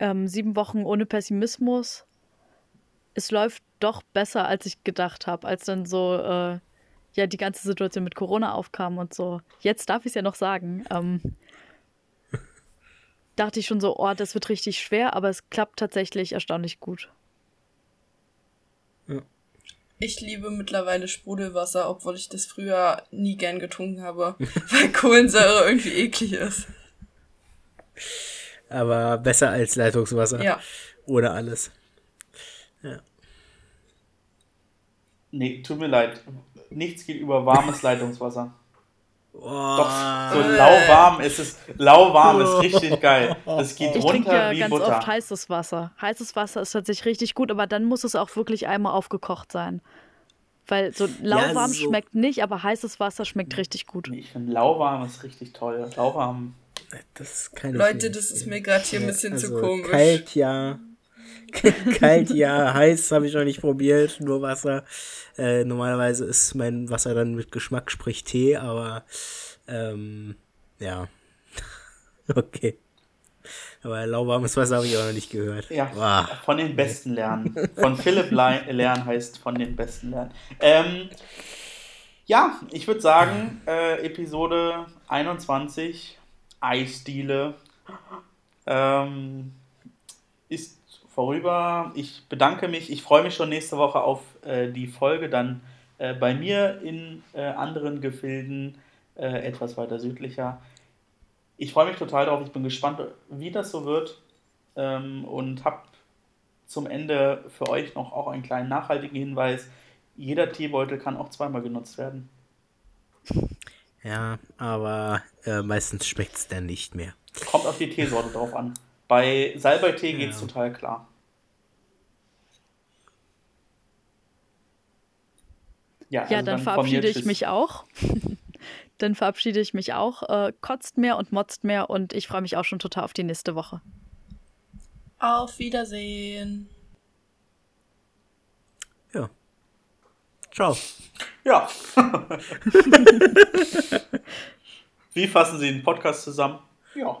Ähm, sieben Wochen ohne Pessimismus es läuft doch besser, als ich gedacht habe, als dann so äh, ja die ganze Situation mit Corona aufkam und so. Jetzt darf ich es ja noch sagen. Ähm, [laughs] dachte ich schon so, oh, das wird richtig schwer, aber es klappt tatsächlich erstaunlich gut. Ja. Ich liebe mittlerweile Sprudelwasser, obwohl ich das früher nie gern getrunken habe, [laughs] weil Kohlensäure irgendwie eklig ist. Aber besser als Leitungswasser. Ja. Ohne alles. Ja. Nee, tut mir leid. Nichts geht über warmes Leitungswasser. Oh. Doch, so lauwarm ist es. Lauwarm ist richtig geil. Das geht ich runter ja wie ganz Butter. oft heißes Wasser. Heißes Wasser ist tatsächlich richtig gut, aber dann muss es auch wirklich einmal aufgekocht sein. Weil so lauwarm ja, so schmeckt nicht, aber heißes Wasser schmeckt richtig gut. Ich finde lauwarm ist richtig toll. Lauwarm. Das Leute, das ist mir gerade hier ein bisschen also zu komisch. Kalt, ja. [laughs] Kalt, ja, heiß habe ich noch nicht probiert, nur Wasser. Äh, normalerweise ist mein Wasser dann mit Geschmack, sprich Tee, aber ähm, ja. [laughs] okay. Aber lauwarmes Wasser habe ich auch noch nicht gehört. Ja, wow. von den Besten lernen. Von Philipp lernen heißt von den Besten lernen. Ähm, ja, ich würde sagen, äh, Episode 21, Eisdiele, ähm, ist vorüber. Ich bedanke mich. Ich freue mich schon nächste Woche auf äh, die Folge dann äh, bei mir in äh, anderen Gefilden, äh, etwas weiter südlicher. Ich freue mich total darauf. Ich bin gespannt, wie das so wird ähm, und habe zum Ende für euch noch auch einen kleinen nachhaltigen Hinweis. jeder Teebeutel kann auch zweimal genutzt werden. Ja, aber äh, meistens schmeckt es dann nicht mehr. Kommt auf die Teesorte drauf an. Bei Salbeitee Ja. geht es total klar. Ja, Ja, also dann mir verabschiede ich mich auch. [laughs] dann verabschiede ich mich auch. Äh, kotzt mehr und motzt mehr und ich freue mich auch schon total auf die nächste Woche. Auf Wiedersehen. Ja. Ciao. Ja. [laughs] Wie fassen Sie den Podcast zusammen? Ja.